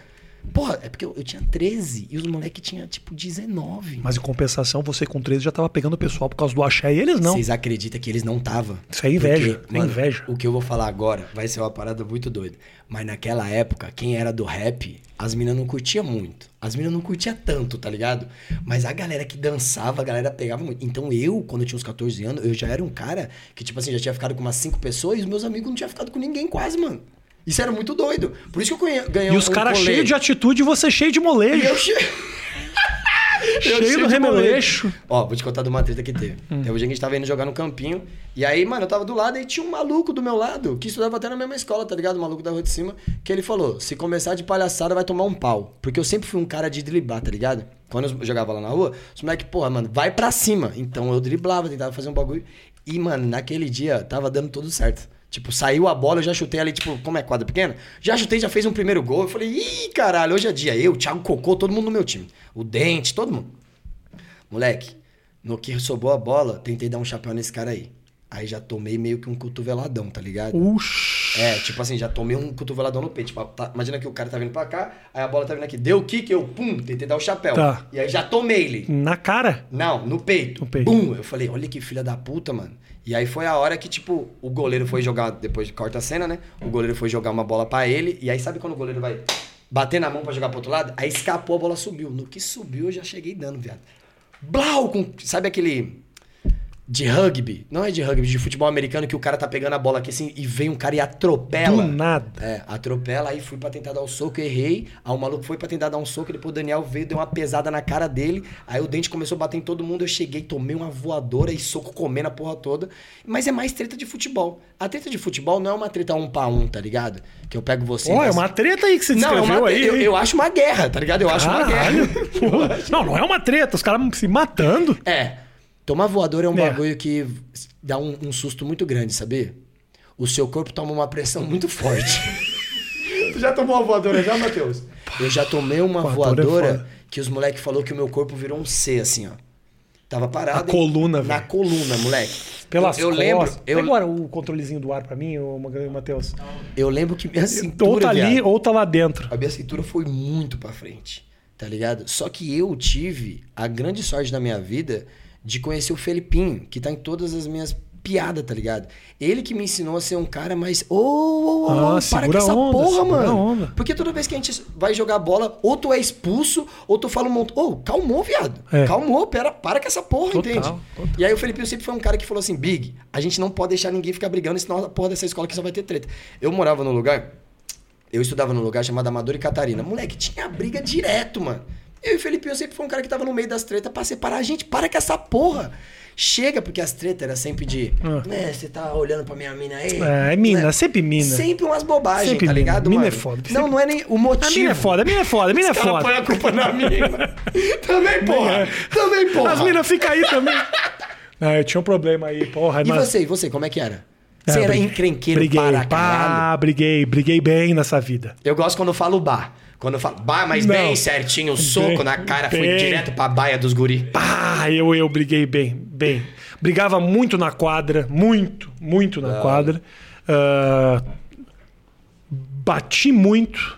Porra, é porque eu, eu tinha 13 e os moleques tinham, tipo, 19. Mas em compensação, você com 13 já tava pegando o pessoal por causa do axé e eles não. Vocês acreditam que eles não estavam? Isso é inveja, é inveja. O que eu vou falar agora vai ser uma parada muito doida. Mas naquela época, quem era do rap, as minas não curtia muito. As minas não curtia tanto, tá ligado? Mas a galera que dançava, a galera pegava muito. Então eu, quando eu tinha uns 14 anos, eu já era um cara que, tipo assim, já tinha ficado com umas 5 pessoas e os meus amigos não tinham ficado com ninguém quase, mano. Isso era muito doido. Por isso que eu ganhei, E os um caras cheios de atitude e você cheio de molejo. E eu che... (laughs) Eu cheio do de remeleixo. molejo. Ó, vou te contar de uma treta que teve. Teve um dia que a gente tava indo jogar no campinho. E aí, mano, eu tava do lado e tinha um maluco do meu lado, que estudava até na mesma escola, tá ligado? O maluco da rua de cima, que ele falou: se começar de palhaçada, vai tomar um pau. Porque eu sempre fui um cara de driblar, tá ligado? Quando eu jogava lá na rua, os moleques, porra, mano, vai pra cima. Então eu driblava, tentava fazer um bagulho. E, mano, naquele dia tava dando tudo certo. Tipo, saiu a bola, eu já chutei ali, tipo, como é quadra pequena? Já chutei, já fez um primeiro gol. Eu falei, ih, caralho, hoje é dia. Eu, Thiago Cocô, todo mundo no meu time. O Dente, todo mundo. Moleque, no que sobrou a bola, tentei dar um chapéu nesse cara aí. Aí já tomei meio que um cotoveladão, tá ligado? Uxi. É, tipo assim, já tomei um cotoveladão no peito. Tipo, tá- imagina que o cara tá vindo pra cá, aí a bola tá vindo aqui. Deu o kick, eu, pum, tentei dar o chapéu. Tá. E aí já tomei ele. Na cara? Não, no peito. No peito. Bum! Eu falei, olha que filha da puta, mano. E aí foi a hora que, tipo, o goleiro foi jogar, depois de corta a cena, né? O goleiro foi jogar uma bola pra ele. E aí, sabe quando o goleiro vai bater na mão pra jogar pro outro lado? Aí escapou, a bola subiu. No que subiu, eu já cheguei dando, viado. Blau! Com, sabe aquele. De rugby? Não é de rugby, de futebol americano que o cara tá pegando a bola aqui assim e vem um cara e atropela. Do nada. É, atropela, aí fui pra tentar dar o soco, errei. Aí o maluco foi pra tentar dar um soco, depois o Daniel veio, deu uma pesada na cara dele. Aí o dente começou a bater em todo mundo, eu cheguei, tomei uma voadora e soco comendo a porra toda. Mas é mais treta de futebol. A treta de futebol não é uma treta um pra um, tá ligado? Que eu pego você. Ó, é das- uma treta aí que você Não, é descreveu uma, aí. eu, eu acho uma guerra, tá ligado? Eu acho uma Caralho. guerra. Porra. Não, não é uma treta. Os caras se matando. É. Tomar voadora é um É. bagulho que dá um, um susto muito grande, sabia? O seu corpo toma uma pressão muito forte. (laughs) tu já tomou uma voadora já, Matheus? Eu já tomei uma Voadora é voadora foda. que os moleques falou que o meu corpo virou um C, assim, ó. Tava parado. A coluna, Na velho. coluna, moleque. Pelas eu, eu costas. lembro, eu, agora o controlezinho do ar pra mim, ô Matheus. eu lembro que minha cintura, Ou tá ali, viado, ou tá lá dentro. a minha cintura foi muito pra frente, tá ligado? Só que eu tive a grande sorte da minha vida de conhecer o Felipinho, que tá em todas as minhas piadas, tá ligado? Ele que me ensinou a ser um cara mais. Ô, ô, ô, Ah, ô, para com essa onda, porra, mano. onda. Porque toda vez que a gente vai jogar bola, ou tu é expulso, ou tu fala um monte. Ô, calmou, viado. É. Calmou, pera, para com essa porra, Total, entende? total. E aí o Felipinho sempre foi um cara que falou assim: Big, a gente não pode deixar ninguém ficar brigando, senão a porra dessa escola aqui só vai ter treta. Eu morava num lugar. Eu estudava num lugar chamado Amador e Catarina. Moleque, tinha briga direto, mano. Eu e o Felipinho sempre foi um cara que tava no meio das tretas pra separar a gente. Para com essa porra. Chega, porque as tretas eram sempre de. Ah. Né, você tá olhando pra minha mina aí. É, é mina, né? sempre mina. Sempre umas bobagens, Sempre tá mina. ligado, Mina mano? é foda. Não, Sempre- não é nem o motivo. A mina é foda, a mina é foda, a mina é (laughs) foda. põe a culpa na mina. (laughs) Também, porra. É. Também, porra. As minas ficam aí também. (laughs) Não, eu tinha um problema aí, porra. E mas... você, e você, como é que era? É, Você era briguei- encrenqueiro briguei, para pá, briguei, briguei bem nessa vida. Eu gosto quando eu falo bar. Quando eu falo bar, mas Não. bem certinho, o soco Bem, na cara, foi bem. direto pra baia dos guri. Pá, eu, eu briguei bem, bem. Brigava muito na quadra, muito, muito na quadra. Ah, bati muito.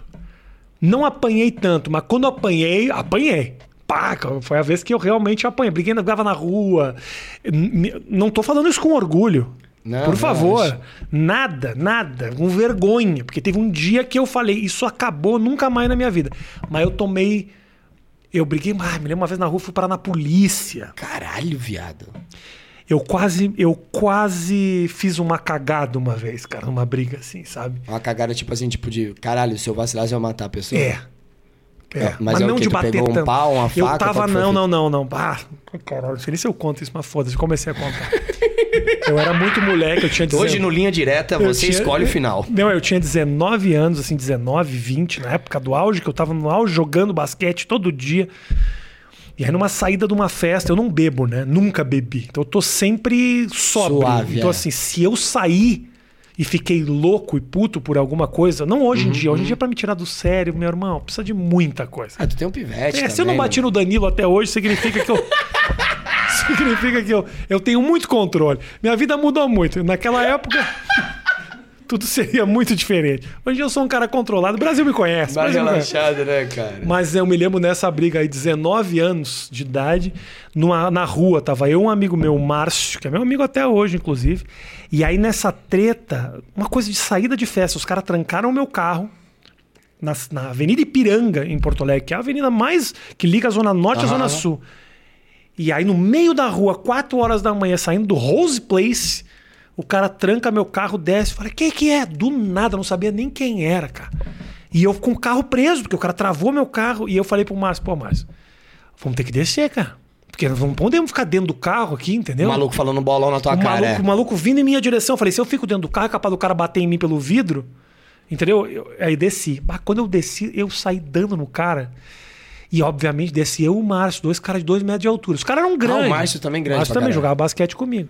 Não apanhei tanto, mas quando apanhei, apanhei. Pá, foi a vez que eu realmente apanhei. Briguei, brigava na rua. Não tô falando isso com orgulho. Não, Por não, favor. isso- Nada, nada. Com vergonha. Porque teve um dia que eu falei, isso acabou nunca mais na minha vida. Mas eu tomei. Eu briguei, ah, me lembro uma vez na rua, fui parar na polícia. Caralho, viado. Eu quase, eu quase fiz uma cagada uma vez, cara, numa briga assim, sabe? Uma cagada tipo assim, tipo de caralho, se eu vacilar, você vai matar a pessoa? É. É, Ah, mas mas, é não de bater pegou um tanto. pau, uma eu faca, tava, qual que foi a não, não, não, não. Ah, caralho, não sei nem se eu conto isso, mas foda-se, comecei a contar. (laughs) eu era muito moleque, eu tinha 19 Hoje no Linha Direta, eu você tinha- escolhe o final. Não, eu tinha 19 anos, assim, 19, 20, na época do auge, que eu tava no auge jogando basquete todo dia. E aí, numa saída de uma festa, eu não bebo, né? Nunca bebi. Então, eu tô sempre sóbrio. Suave, então, é. assim, se eu sair e fiquei louco e puto por alguma coisa, não hoje em dia, hoje em dia, pra me tirar do sério, meu irmão, precisa de muita coisa. Ah, tu tem um pivete É, se eu também, não bati né? no Danilo até hoje, significa que eu. (laughs) significa que eu, eu tenho muito controle. Minha vida mudou muito. Naquela época. tudo seria muito diferente. Hoje eu sou um cara controlado. O Brasil me conhece. Mais me conhece. relaxado, né, cara? Mas eu me lembro nessa briga aí, 19 anos de idade, numa, na rua, tava eu um amigo meu, Márcio, que é meu amigo até hoje, inclusive. E aí nessa treta, uma coisa de saída de festa, os caras trancaram o meu carro na, na Avenida Ipiranga, em Porto Alegre, que é a avenida mais que liga a Zona Norte à Aham, Zona. Sul. E aí no meio da rua, 4 horas da manhã, saindo do Rose Place, o cara tranca meu carro, desce, fala: "Que que é?" Do nada, não sabia nem quem era, cara. E eu com o carro preso, porque o cara travou meu carro e eu falei pro Márcio, pô, Márcio, vamos ter que descer, cara. Porque nós não podemos ficar dentro do carro aqui, O entendeu? maluco falando bolão na tua o cara. maluco, é. o maluco vindo em minha direção. Eu falei, se eu fico dentro do carro, é capaz do cara bater em mim pelo vidro. Entendeu? Eu- aí desci. Mas quando eu desci, eu saí dando no cara. E, obviamente, desci eu e o Márcio, dois caras de dois metros de altura. Os caras eram grandes. Ah, o Márcio também grande O Márcio também caralho. jogava basquete comigo.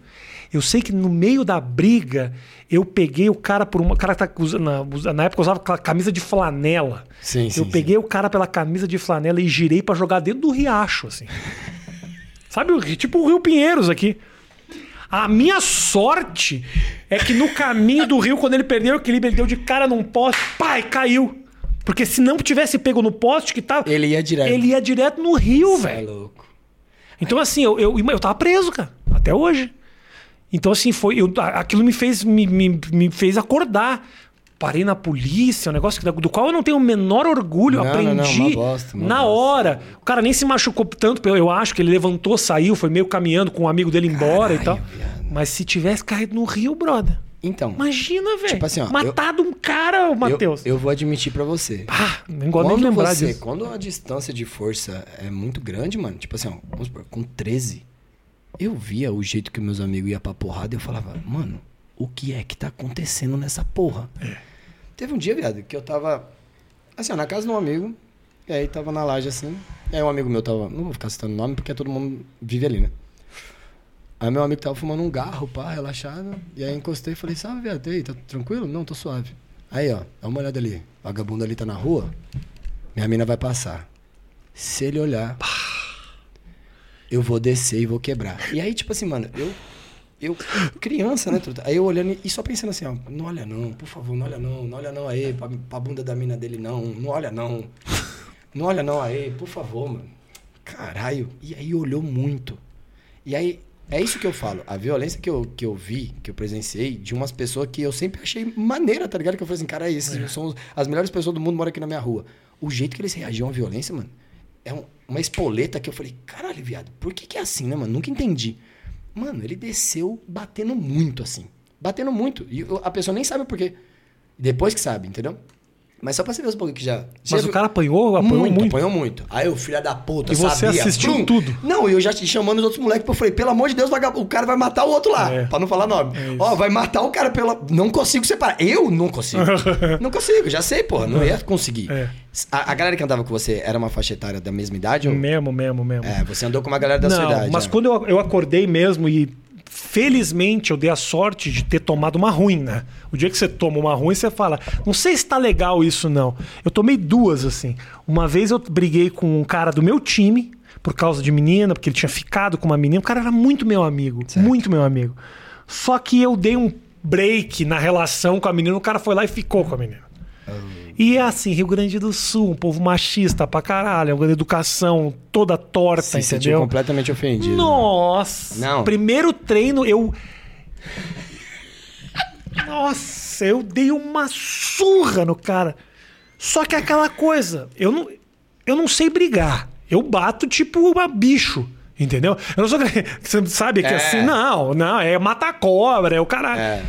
Eu sei que no meio da briga, eu peguei o cara por uma. O cara tá usando. Na, na época usava camisa de flanela. Sim, sim. eu peguei o cara pela camisa de flanela e girei pra jogar dentro do riacho, assim. Sabe, tipo o Rio Pinheiros aqui. A minha sorte é que no caminho do rio, quando ele perdeu o equilíbrio, ele deu de cara num poste, pai, caiu. Porque se não tivesse pego no poste que tava. Ele ia direto. Ele ia direto no rio, Cê É velho. louco. Então, assim, eu, eu, eu tava preso, cara, até hoje. Então, assim, foi. Eu, aquilo me fez, me, me, me fez acordar. Parei na polícia, um negócio do qual eu não tenho o menor orgulho. Não, não, aprendi não, uma bosta, na hora. O cara nem se machucou tanto, eu acho que ele levantou, saiu, foi meio caminhando com um amigo dele embora e tal. Caralho, viado. Mas se tivesse caído no rio, brother. Então, Imagina, velho. Tipo assim, ó, matado um cara, Matheus. eu, eu vou admitir pra você. Ah, nem gosto nem de lembrar você, disso. quando a distância de força é muito grande, mano, tipo assim, ó, vamos supor, com 13, eu via o jeito que meus amigos iam pra porrada e eu falava, mano, o que é que tá acontecendo nessa porra? É. Teve um dia, viado, que eu tava, assim, ó, na casa de um amigo, e aí tava na laje assim, e aí um amigo meu tava, não vou ficar citando nome porque todo mundo vive ali, né? Aí meu amigo tava fumando um garro, pá, relaxado, e aí encostei e falei, sabe, viado, e aí, tá tranquilo? Não, tô suave. Aí, ó, dá uma olhada ali, o vagabundo ali tá na rua, minha mina vai passar. Se ele olhar, eu vou descer e vou quebrar. E aí, tipo assim, mano, eu. Eu, criança, né, truta? Aí eu olhando e só pensando assim, ó, não olha não, por favor, não olha não, não olha não aí, pra, pra bunda da mina dele não, não olha não. Não olha não aí, por favor, mano. Caralho. E aí olhou muito. E aí, é isso que eu falo. A violência que eu, que eu vi, que eu presenciei, de umas pessoas que eu sempre achei maneira, tá ligado? Que eu falei assim, cara, esses são os- as melhores pessoas do mundo moram aqui na minha rua. O jeito que eles reagiam à violência, mano, é um- uma espoleta que eu falei, caralho, viado, por que que é assim, né, mano? Nunca entendi. Mano, ele desceu batendo muito, assim. Batendo muito. E a pessoa nem sabe o porquê. Depois que sabe, entendeu? Mas só pra você ver os bagulho que já... Mas o cara apanhou, apanhou muito. Apanhou muito. Aí o filho da puta E você sabia. assistiu Brum! tudo. Não, eu já te chamando os outros moleques, eu falei, pelo amor de Deus, o cara vai matar o outro lá. É. Pra não falar nome. É. Ó, vai matar o cara pela... Não consigo separar. Eu não consigo. (laughs) não consigo, já sei, porra. Não ia conseguir. É. A, a galera que andava com você era uma faixa etária da mesma idade? Ou... Mesmo, mesmo, mesmo. É, você andou com uma galera da sua não, idade. mas é. quando eu, eu acordei mesmo e felizmente eu dei a sorte de ter tomado uma ruim, né? O dia que você toma uma ruim, você fala, não sei se tá legal isso não. Eu tomei duas assim. Uma vez eu briguei com um cara do meu time por causa de menina, porque ele tinha ficado com uma menina. O cara era muito meu amigo, muito meu amigo. Só que eu dei um break na relação com a menina, o cara foi lá e ficou com a menina. E é assim, Rio Grande do Sul, um povo machista pra caralho, uma educação toda torta, Se sentiu entendeu? completamente ofendido. Nossa! Não. Primeiro treino, eu. Nossa, eu dei uma surra no cara. Só que é aquela coisa, eu não, eu não sei brigar. Eu bato tipo uma bicho. Entendeu? Eu não sou. (laughs) Você sabe que É. assim, não, não, é matar cobra, é o caralho. É.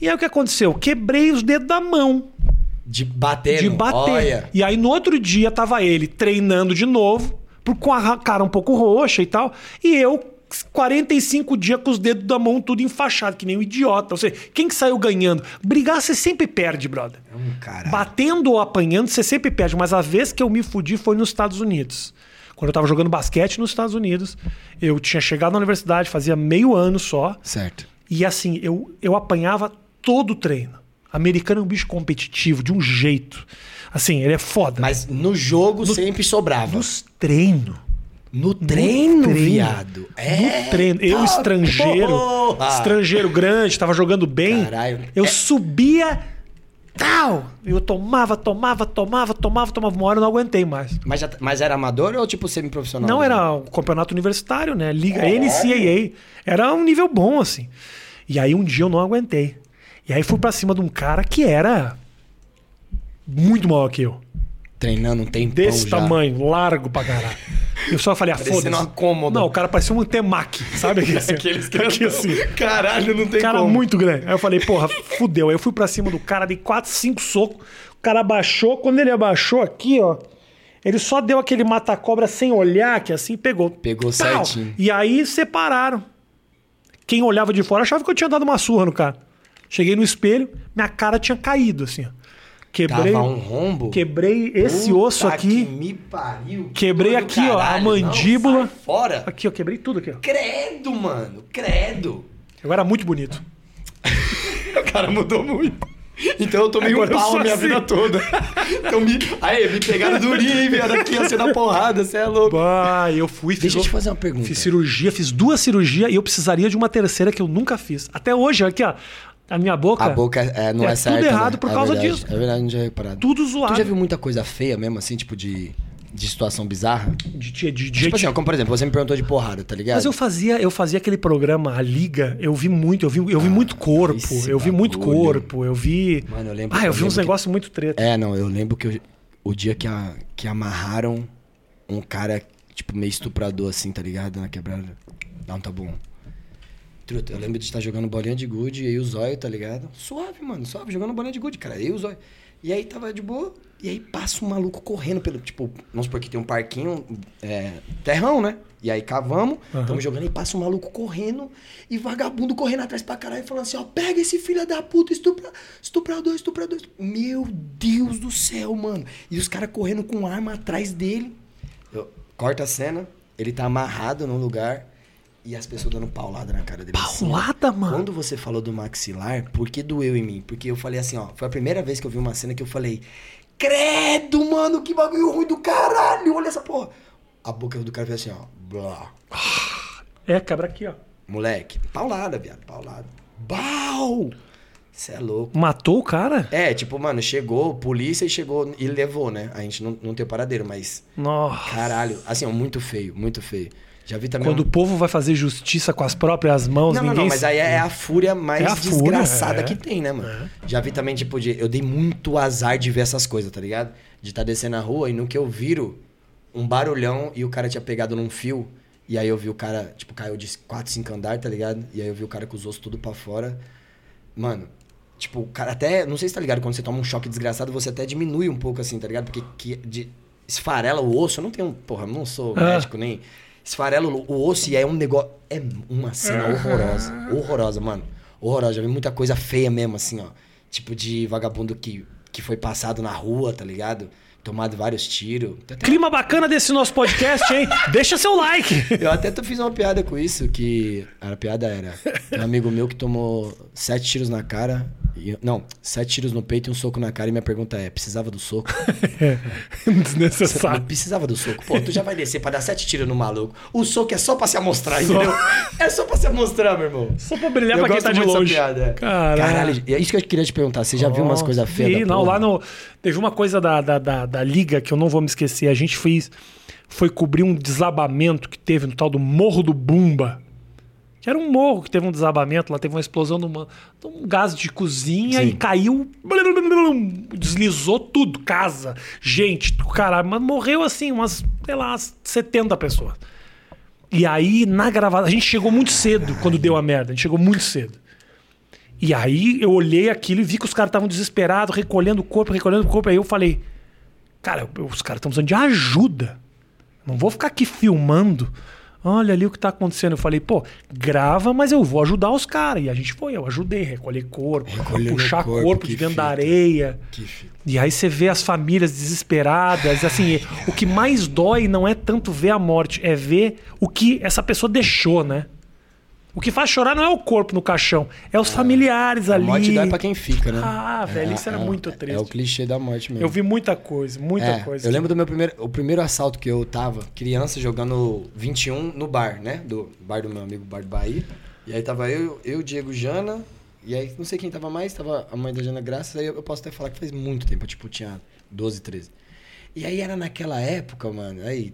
E aí o que aconteceu? Quebrei os dedos da mão De bater. de bater. Olha. E aí no outro dia tava ele treinando de novo, com a cara um pouco roxa e tal, e eu 45 dias com os dedos da mão tudo enfaixado, que nem um idiota. Ou seja, quem que saiu ganhando? Brigar você sempre perde, brother. É um caralho. Batendo ou apanhando, você sempre perde. Mas a vez que eu me fudi foi nos Estados Unidos. Quando eu tava jogando basquete nos Estados Unidos, eu tinha chegado na universidade, fazia meio ano só. Certo. E assim, eu, eu apanhava todo o treino. Americano é um bicho competitivo, de um jeito. Assim, ele é foda. Mas no jogo sempre sobrava. nos treinos, No treino, treino. viado. É. No treino. Eu, tá estrangeiro, estrangeiro grande, tava jogando bem. Caralho. Eu É. subia, tal. Eu tomava, tomava, tomava, tomava, tomava. Uma hora eu não aguentei mais. Mas, já- mas era amador ou tipo semi-profissional? Não era um campeonato universitário, né? Liga NCAA. Era um nível bom, assim. E aí um dia eu não aguentei. E aí fui pra cima de um cara que era muito maior que eu. Treinando um tempão Desse já. tamanho, largo pra caralho. Eu só falei, ah, foda-se. uma cômoda. Não, o cara parecia um temaki, sabe? Aquele, (laughs) assim, Aqueles aqui (laughs) assim. Caralho, não tem cara como. muito grande. Aí eu falei, porra, fudeu. Aí eu fui pra cima do cara, dei 4, 5 socos. O cara abaixou. Quando ele abaixou aqui, ó, ele só deu aquele mata-cobra sem olhar, que assim pegou. Pegou Pau! certinho. E aí separaram. Quem olhava de fora achava que eu tinha dado uma surra no cara. Cheguei no espelho, minha cara tinha caído, assim. Quebrei, Tava um rombo. quebrei esse Puta osso aqui. Que me pariu. Quebrei aqui, ó, a caralho. mandíbula. Não, fora. Aqui, ó, quebrei tudo aqui, ó. Credo, mano. Credo. Agora muito bonito. (laughs) O cara mudou muito. Então eu tomei Agora um pau a minha assim. vida toda. (laughs) Então me. Aí, me pegaram durinho, hein, velho? Aqui, você na porrada, você é louco. Bah, eu fui, fiz, Deixa eu te fazer uma pergunta. fiz cirurgia, fiz duas cirurgias e eu precisaria de uma terceira que eu nunca fiz. Até hoje, aqui, ó, a minha boca, A boca é, não É é, tudo certa. errado né? por É causa verdade, disso. É verdade, não tinha reparado. tudo zoado. Tu já viu muita coisa feia mesmo, assim, tipo de, de situação bizarra? De, de, de Tipo gente- assim, como por exemplo, você me perguntou de porrada, tá ligado? Mas eu fazia, eu fazia aquele programa, a Liga, eu vi muito, eu vi, eu vi muito corpo, Ah, esse eu vi muito corpo, eu vi. Mano, eu lembro- Ah, eu eu vi uns que- negócios muito treta. É, não, eu lembro que eu- o dia que, a, que amarraram um cara, tipo, meio estuprador, assim, tá ligado? Na quebrada. Não, tá bom. Truta, eu lembro de estar jogando bolinha de gude e aí o zóio, tá ligado? Suave, mano, suave, jogando bolinha de gude, cara. Eu e o zóio. E aí tava de boa, e aí passa um maluco correndo pelo. Tipo, vamos supor que tem um parquinho, é, terrão, né? E aí cavamos, Aham. tamo jogando e passa um maluco correndo e vagabundo correndo atrás pra caralho, falando assim: ó, pega esse filho da puta, estupra, estuprador, estuprador. Meu Deus do céu, mano. E os caras correndo com arma atrás dele. Eu- corta a cena, ele tá amarrado num lugar e as pessoas dando paulada na cara dele. assim. Paulada, mano. Quando você falou do maxilar, por que doeu em mim? Porque eu falei assim, ó, foi a primeira vez que eu vi uma cena que eu falei, credo, mano, que bagulho ruim do caralho, olha essa porra. A boca do cara fez assim, ó, blá. É, quebra aqui, ó. Moleque, paulada, viado, paulada. Bau! Você é louco. Matou o cara? É, tipo, mano, chegou, polícia e chegou e levou, né? A gente não, não tem paradeiro, mas, Nossa. caralho, assim, ó, muito feio, muito feio. Já vi também Quando um- o povo vai fazer justiça com as próprias mãos, Não, não, ninguém. não, mas se- aí é a fúria mais É a fúria, desgraçada é. que tem, né, mano? Já vi também, tipo, de, eu dei muito azar de ver essas coisas, tá ligado? De estar descendo a rua e no que eu viro, um barulhão e o cara tinha pegado num fio. E aí eu vi o cara, tipo, caiu de 4, 5 andar, tá ligado? E aí eu vi o cara com os ossos tudo pra fora. Mano, tipo, o cara até. Não sei se tá ligado, quando você toma um choque desgraçado, você até diminui um pouco assim, tá ligado? Porque que, de, esfarela o osso. Eu não tenho. Porra, eu não sou Ah. médico nem. Esfarela o o osso e é um negócio. É uma cena horrorosa. Horrorosa, mano. Horrorosa. Já vi muita coisa feia mesmo, assim, ó. Tipo de vagabundo que, que foi passado na rua, tá ligado? Tomado vários tiros. Clima bacana desse nosso podcast, hein? (laughs) Deixa seu like. eu até fiz uma piada com isso, que a piada era um amigo meu que tomou sete tiros na cara. e- não, sete tiros no peito e um soco na cara. E minha pergunta é: precisava do soco? (laughs) Não Desnecessário. precisava do soco. Pô, tu já vai descer pra dar sete tiros no maluco. O soco é só pra se amostrar, entendeu? É só pra se amostrar, meu irmão. Só pra brilhar Eu pra quem tá de longe. piada, é. Caralho. Caralho, é isso que eu queria te perguntar. Você já viu umas coisas feias? não, porra? lá no. Teve uma coisa da, da, da, da Liga que eu não vou me esquecer. A gente fez. Foi cobrir um desabamento que teve no tal do Morro do Bumba. Que era um morro que teve um desabamento, lá teve uma explosão de, uma, de um gás de cozinha Sim. e caiu. Deslizou tudo, casa, gente, caralho. Mas morreu assim, umas, sei lá, umas 70 pessoas. E aí, na gravada, a gente chegou muito cedo quando deu a merda. A gente chegou muito cedo. E aí eu olhei aquilo e vi que os caras estavam desesperados, recolhendo o corpo, recolhendo o corpo. Aí eu falei, cara, os caras estão precisando de ajuda. Não vou ficar aqui filmando. Olha ali o que tá acontecendo. Eu falei, pô, grava, mas eu vou ajudar os caras. E a gente foi, eu ajudei, recolher corpo, Recolhendo puxar corpo, corpo, de dentro da fita. areia. Que fita. E aí você vê as famílias desesperadas. Assim, o que mais dói não é tanto ver a morte, é ver o que essa pessoa deixou, né? O que faz chorar não é o corpo no caixão, é os familiares A ali. morte dói pra quem fica, né? Ah, velho, isso era É, muito é- triste. É o clichê da morte mesmo. Eu vi muita coisa, muita É, coisa. Eu lembro do meu primeiro, o primeiro assalto que eu tava, criança, jogando 21 no bar, né? Do bar do meu amigo, bar do Bahia. E aí tava eu, eu, Diego Jana, e aí não sei quem tava mais, tava a mãe da Jana Graças, aí eu, posso até falar que faz muito tempo, tipo, tinha 12, 13. E aí era naquela época, mano, aí,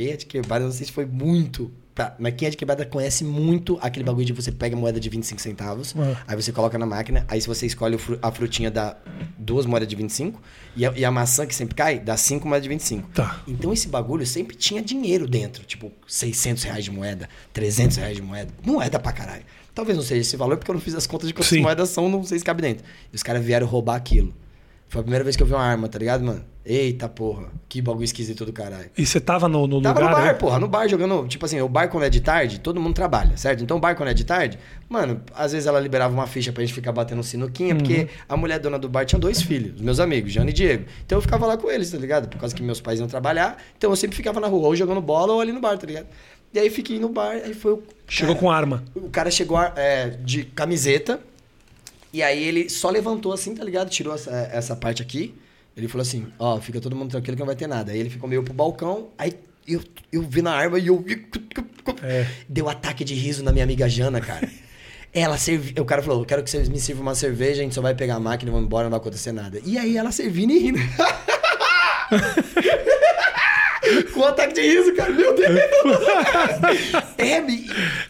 é de quebrada, não sei se foi muito. Pra, mas quem é de quebrada conhece muito aquele bagulho de você pega moeda de 25 centavos, Ah. aí você coloca na máquina, aí se você escolhe a frutinha dá duas moedas de 25, e a, e a maçã que sempre cai dá cinco moedas de 25. Tá. Então esse bagulho sempre tinha dinheiro dentro, tipo 600 reais de moeda, 300 reais de moeda, moeda pra caralho. Talvez não seja esse valor porque eu não fiz as contas de quantas Sim. moedas são, não sei se cabe dentro. E os caras vieram roubar aquilo. Foi a primeira vez que eu vi uma arma, tá ligado, mano? Eita porra, que bagulho esquisito do caralho. E você tava no, no Tava lugar. no bar, né? porra, no bar jogando. Tipo assim, o bar quando é de tarde, todo mundo trabalha, certo? Então o bar quando é de tarde, mano, às vezes ela liberava uma ficha pra gente ficar batendo sinuquinha, porque a mulher dona do bar tinha dois filhos, meus amigos, Jana e Diego. Então eu ficava lá com eles, tá ligado? Por causa que meus pais iam trabalhar. Então eu sempre ficava na rua, ou jogando bola ou ali no bar, tá ligado? E aí fiquei no bar, aí foi o. Chegou cara, com arma. O cara chegou é, de camiseta. E aí ele só levantou assim, tá ligado? Tirou essa, essa parte aqui. Ele falou assim, ó, fica todo mundo tranquilo que não vai ter nada. Aí ele ficou meio pro balcão, aí eu, eu vi na arma e eu... É. Deu ataque de riso na minha amiga Jana, cara. (laughs) Ela serviu... O cara falou, eu quero que vocês me sirvam uma cerveja, a gente só vai pegar a máquina e vamos embora, não vai acontecer nada. E aí ela servindo e rindo. (laughs) (laughs) Com ataque de riso, cara. Meu Deus. É.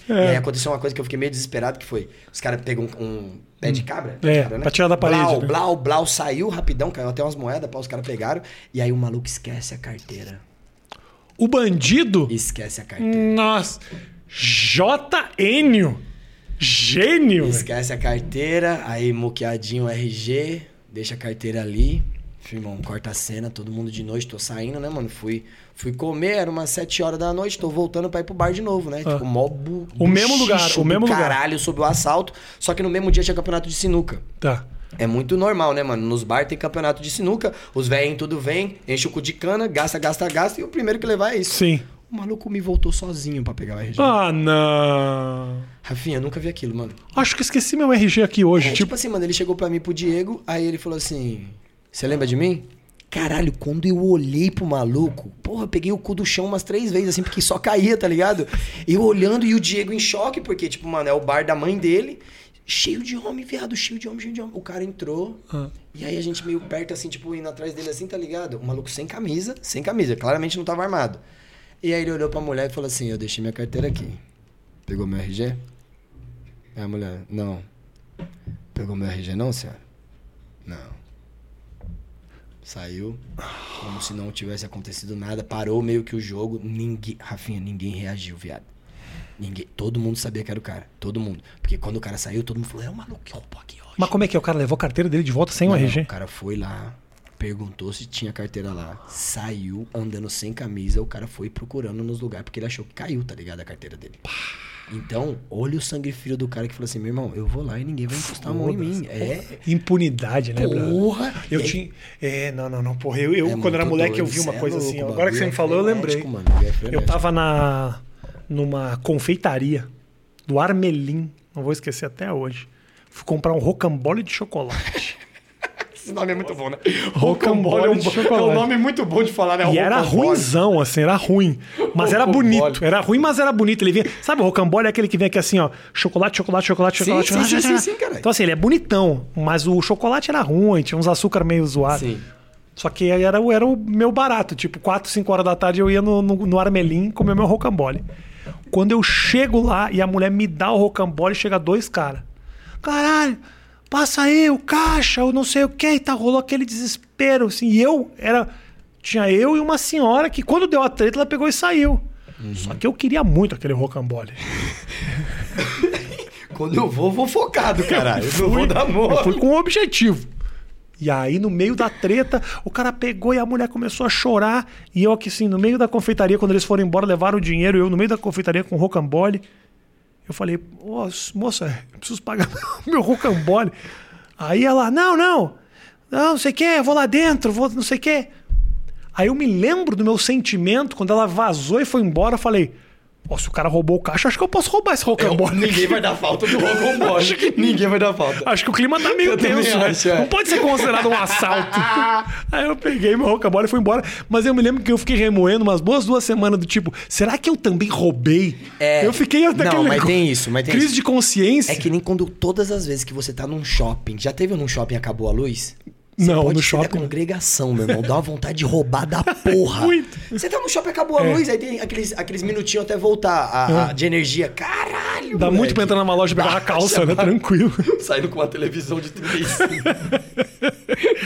E aí aconteceu uma coisa que eu fiquei meio desesperado, que foi... Os caras pegam um, um pé de cabra. pé de É, cabra, pra tirar da parede, Blau, né? blau, blau. Saiu rapidão, caiu até umas moedas, pá, os caras pegaram. E aí o maluco esquece a carteira. O bandido. Esquece a carteira. Nossa. J. Enio. Gênio. Esquece a carteira, aí moqueadinho RG, deixa a carteira ali. Firmão, corta a cena, todo mundo de noite, tô saindo, né, mano? Fui, fui comer, era umas 7 horas da noite, tô voltando pra ir pro bar de novo, né? Ah. Tipo, mó bu, O mesmo lugar, o mesmo lugar. caralho sobre o assalto, só que no mesmo dia tinha campeonato de sinuca. Tá. É muito normal, né, mano? Nos bar tem campeonato de sinuca, os velhinhos tudo vem, enche o cu de cana, gasta, gasta, gasta, e o primeiro que levar é isso. Sim. O maluco me voltou sozinho pra pegar o RG. Ah, não. Rafinha, eu nunca vi aquilo, mano. Acho que esqueci meu RG aqui hoje. É, tipo, tipo, assim, mano, ele chegou pra mim, pro Diego, aí ele falou assim: Você lembra de mim? Caralho, quando eu olhei pro maluco, porra, eu peguei o cu do chão umas três vezes, assim, porque só caía, tá ligado? Eu olhando e o Diego em choque, porque, tipo, mano, é o bar da mãe dele, cheio de homem, viado, cheio de homem, cheio de homem. O cara entrou, Ah. e aí a gente meio perto, assim, tipo, indo atrás dele, assim, tá ligado? O maluco sem camisa, sem camisa, claramente não tava armado. E aí ele olhou pra mulher e falou assim: Eu deixei minha carteira aqui. Pegou meu RG? Aí a mulher: Não. Pegou meu RG, não, senhora? Não. Saiu, como se não tivesse acontecido nada, parou meio que o jogo. Ninguém. Rafinha, ninguém reagiu, viado. Ninguém. Todo mundo sabia que era o cara. Todo mundo. Porque quando o cara saiu, todo mundo falou: É o maluco que roubou aqui hoje. Mas como é que é? O cara levou a carteira dele de volta sem o RG? O cara foi lá, perguntou se tinha carteira lá, saiu andando sem camisa, o cara foi procurando nos lugares porque ele achou que caiu, tá ligado? A carteira dele. Então, olha o sangue frio do cara que falou assim: meu irmão, eu vou lá e ninguém vai encostar a mão em mim. É. Impunidade, né, brother? Porra! Eu aí- tinha. É, não, não, não. Porra, eu, eu É quando era moleque, eu doido, vi uma é coisa assim. louco, o Agora que você me é falou, eu lembrei. mano, é Eu tava na numa confeitaria do Armelim, não vou esquecer até hoje. Fui comprar um rocambole de chocolate. Esse nome é muito bom, né? Rocambole é um, de é um nome muito bom de falar, né? e era ruimzão, assim, era ruim. Mas era bonito. Era ruim, mas era bonito. Ele vinha. Sabe, o rocambole é aquele que vem aqui assim, ó. Chocolate, chocolate, chocolate, Sim, chocolate. sim, chocolate, sim, chocolate. sim, sim, caralho. Então, assim, ele é bonitão. Mas o chocolate era ruim, tinha uns açúcar meio zoados. Sim. Só que era, o- era o meu barato. Tipo, 4, 5 horas da tarde eu ia no, no, no Armelim comer meu rocambole. Quando eu chego lá e a mulher me dá o rocambole, chega dois caras. Caralho, passa aí o caixa, eu não sei o que, e tá, rolou aquele desespero, assim. E eu era. Tinha eu e uma senhora que, quando deu a treta, ela pegou e saiu. Só que eu queria muito aquele rocambole. (laughs) Quando eu vou, vou focado, caralho. Eu não vou dar Eu mole. fui com um objetivo. E aí, no meio da treta, o cara pegou e a mulher começou a chorar. E eu aqui, assim, no meio da confeitaria, quando eles foram embora, levaram o dinheiro. Eu, no meio da confeitaria, com rocambole. Eu falei, "Ô, moça, preciso pagar (laughs) meu rocambole. Aí ela, não, não. Não, não sei o quê, eu vou lá dentro, vou não sei o quê. Aí eu me lembro do meu sentimento, quando ela vazou e foi embora, eu falei, Ó, se o cara roubou o caixa, acho que eu posso roubar esse rocambole. Ninguém vai dar falta do rocambole. Ninguém vai dar falta. Acho que o clima tá meio Eu tenso, né? acho, é. Não pode ser considerado um assalto. (laughs) Aí eu peguei meu rocambole e fui embora. Mas eu me lembro que eu fiquei remoendo umas boas duas semanas do tipo, será que eu também roubei? É. Eu fiquei até Não, aquele mas negócio. tem isso, mas tem Crise isso. de consciência. É que nem quando todas as vezes que você tá num shopping. Já teve num shopping e acabou a luz? Você Não, pode no da shopping. congregação, meu irmão. Dá uma vontade de roubar da porra. (laughs) Muito. Você tá no shopping, acabou a É. luz, aí tem aqueles, aqueles minutinhos até voltar a, a- de energia. Caralho, Dá muito pra entrar numa loja e pegar uma calça, né? Tranquilo. (laughs) Saindo com uma televisão de 35.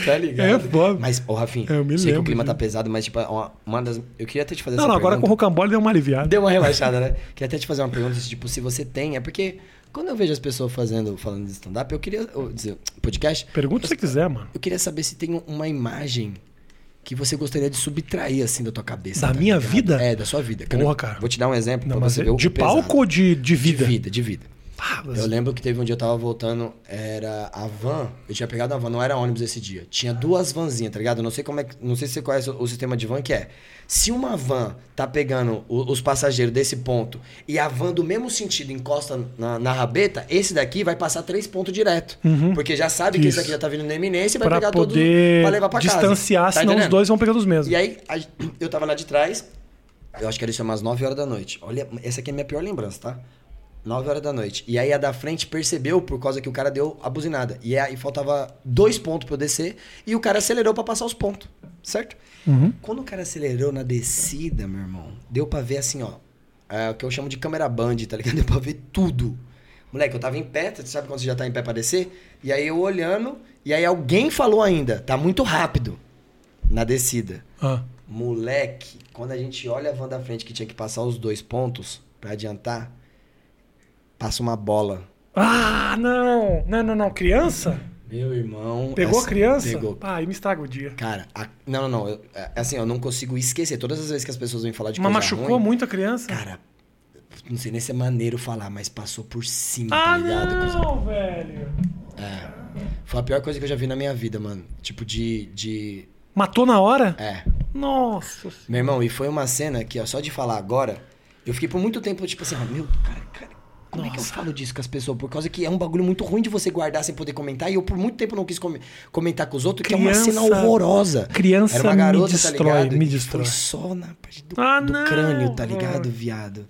tá ligado? É foda. Mas, ô, Rafinha, Eu me sei que o lembro clima tá disso. pesado, mas, tipo, uma, uma das. Eu queria até te fazer Não, essa não, agora com o pergunta. rocambole deu uma aliviada. Deu uma relaxada, né? Queria até te fazer uma pergunta, tipo, se você tem. É porque quando eu vejo as pessoas fazendo, falando de stand-up, eu queria. ou dizer, podcast. Pergunta se você quiser, mano. Eu queria saber se tem uma imagem que você gostaria de subtrair, assim, da tua cabeça. Da tá minha ligado? vida? É, da sua vida. Porra, cara. Vou te dar um exemplo Não, pra você é ver o de palco ou de, de vida? De vida, de vida. Mas- Eu lembro que teve um dia eu tava voltando, era a van, eu tinha pegado a van, não era ônibus esse dia. Tinha duas vanzinhas, tá ligado? Eu não sei como é que, não sei se você conhece o, o sistema de van que é. Se uma van tá pegando o- os passageiros desse ponto e a van do mesmo sentido encosta na, na rabeta, esse daqui vai passar três pontos direto. Porque já sabe que esse Uhum. Daqui já tá vindo na eminência e vai Pra pegar todos poder pra levar pra casa. distanciar, Tá senão os dois vão pegando os mesmos. E aí, a- eu tava lá de trás, eu acho que era isso umas 9 horas da noite. Olha, essa aqui é a minha pior lembrança, tá? 9 horas da noite. E aí a da frente percebeu por causa que o cara deu a buzinada. E aí faltava dois pontos pra eu descer e o cara acelerou pra passar os pontos, certo? Uhum. Quando o cara acelerou na descida, meu irmão, deu pra ver assim, ó. É o que eu chamo de câmera band, tá ligado? (laughs) Deu pra ver tudo. Moleque, eu tava em pé, você sabe quando você já tá em pé pra descer? E aí eu olhando, e aí alguém falou ainda, tá muito rápido na descida. Ah. Moleque, quando a gente olha a van da frente que tinha que passar os dois pontos pra adiantar, passa uma bola. Ah, não! Não, não, não. Criança? Meu irmão. Pegou essa- a criança? Pegou. Ah, aí me estraga o dia. Cara, a- não, não, não. eu- é, assim, eu não consigo esquecer. Todas as vezes que as pessoas vêm falar de Mas coisa machucou ruim, muito a criança? Cara, não sei nem se é maneiro falar, mas passou por cima, ah, tá ligado? Não, velho. É. Foi a pior coisa que eu já vi na minha vida, mano. Tipo, de. de... Matou na hora? É. Nossa. Meu irmão, e foi uma cena que, ó, só de falar agora, eu fiquei por muito tempo, tipo assim, meu, cara, cara, como é que eu falo disso com as pessoas? Por causa que é um bagulho muito ruim de você guardar sem poder comentar, e eu por muito tempo não quis come- comentar com os outros, que é uma Criança- cena horrorosa. criança Era uma me garota, destrói, tá ligado? me destrói. Foi só na parte do, Ah, do não, crânio, tá ligado, viado?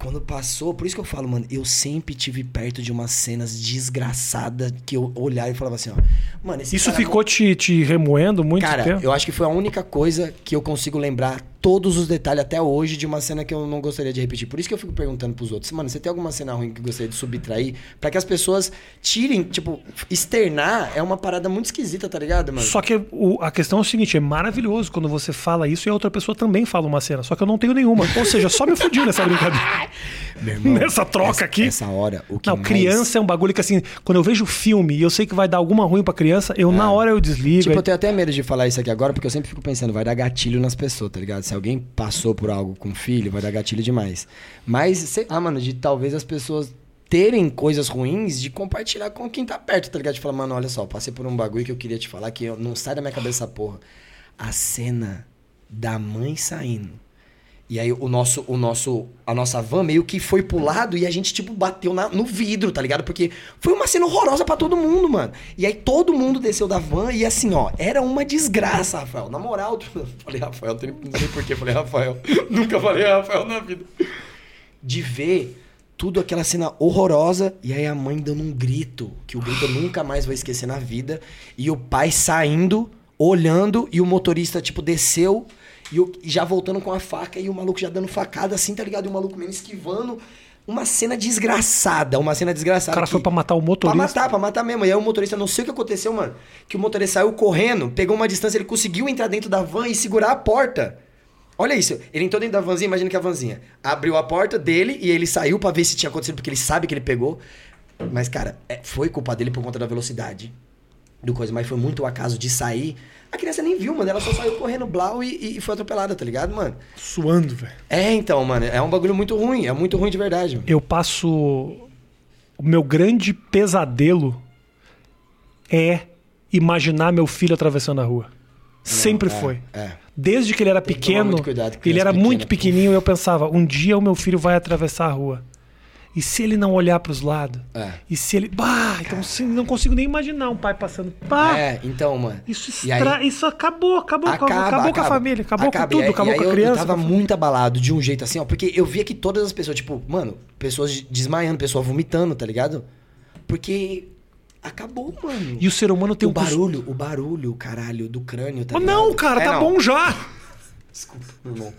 Quando passou, por isso que eu falo, mano, eu sempre tive perto de umas cenas desgraçadas que eu olhava e falava assim, ó, mano, Isso cara ficou te, te remoendo muito Cara, tempo? eu acho que foi a única coisa que eu consigo lembrar todos os detalhes até hoje de uma cena que eu não gostaria de repetir. Por isso que eu fico perguntando pros outros, mano, você tem alguma cena ruim que gostaria de subtrair? Pra que as pessoas tirem, tipo, externar é uma parada muito esquisita, tá ligado, mano? Só que o- a questão é o seguinte, é maravilhoso quando você fala isso e a outra pessoa também fala uma cena. Só que eu não tenho nenhuma. Ou seja, só me fudi nessa brincadeira. (laughs) Meu irmão, Nessa troca essa- aqui. Essa hora, o que Não, mais... criança é um bagulho que assim, quando eu vejo filme e eu sei que vai dar alguma ruim pra criança, eu na hora eu desligo. Tipo, aí- eu tenho até medo de falar isso aqui agora, porque eu sempre fico pensando, vai dar gatilho nas pessoas, tá ligado? Se alguém passou por algo com filho, vai dar gatilho demais. Mas, sei lá, mano, de talvez as pessoas terem coisas ruins de compartilhar com quem tá perto, tá ligado? De falar, mano, olha só, passei por um bagulho que eu queria te falar que não sai da minha cabeça essa porra. A cena da mãe saindo. E aí o nosso, o nosso, a nossa van meio que foi pro lado e a gente, tipo, bateu na- no vidro, tá ligado? Porque foi uma cena horrorosa pra todo mundo, mano. E aí todo mundo desceu da van e assim, ó, era uma desgraça, Rafael. Na moral, (laughs) falei, Rafael, não sei- porquê, falei, Rafael. (laughs) Nunca falei Rafael na vida. De ver tudo aquela cena horrorosa e aí a mãe dando um grito, que o grito eu nunca mais vou esquecer na vida, e o pai saindo, olhando, e o motorista, tipo, desceu e, o- e já voltando com a faca e o maluco já dando facada assim, tá ligado? E o maluco mesmo esquivando. Uma cena desgraçada, uma cena o desgraçada. cara que- foi pra matar o Pra motorista. matar, pra matar mesmo. E aí o motorista, não sei o que aconteceu, mano. Que o motorista saiu correndo, pegou uma distância, ele conseguiu entrar dentro da van e segurar a porta. Olha isso. Ele entrou dentro da vanzinha, imagina que a vanzinha abriu a porta dele e ele saiu pra ver se tinha acontecido, porque ele sabe que ele pegou. Mas, cara, é- foi culpa dele por conta da velocidade do coisa, mas foi muito o acaso de sair. A criança nem viu, mano. Ela só saiu correndo blau e, e foi atropelada, tá ligado, mano? Suando, velho. É, então, mano. É um bagulho muito ruim. É muito ruim de verdade, mano. Eu passo. O meu grande pesadelo é imaginar meu filho atravessando a rua. Sempre é, foi. É. Desde que ele era pequeno, ele era pequena, muito puf. pequenininho, eu pensava, um dia o meu filho vai atravessar a rua. E se ele não olhar para os lados? É. E se ele. Bah, então assim, não consigo nem imaginar um pai passando. Bah, É, então, mano. isso, aí- isso acabou, acabou, acabou, acabou com a família, acabou acaba. com tudo, aí- acabou com a criança. Eu tava muito abalado de um jeito assim, ó, porque eu via que todas as pessoas, tipo, mano, pessoas desmaiando, pessoas vomitando, tá ligado? Porque acabou, mano. E o ser humano tem o um barulho, o barulho, caralho, do crânio, tá ligado? não, cara, É, tá não. bom já. Desculpa, meu irmão.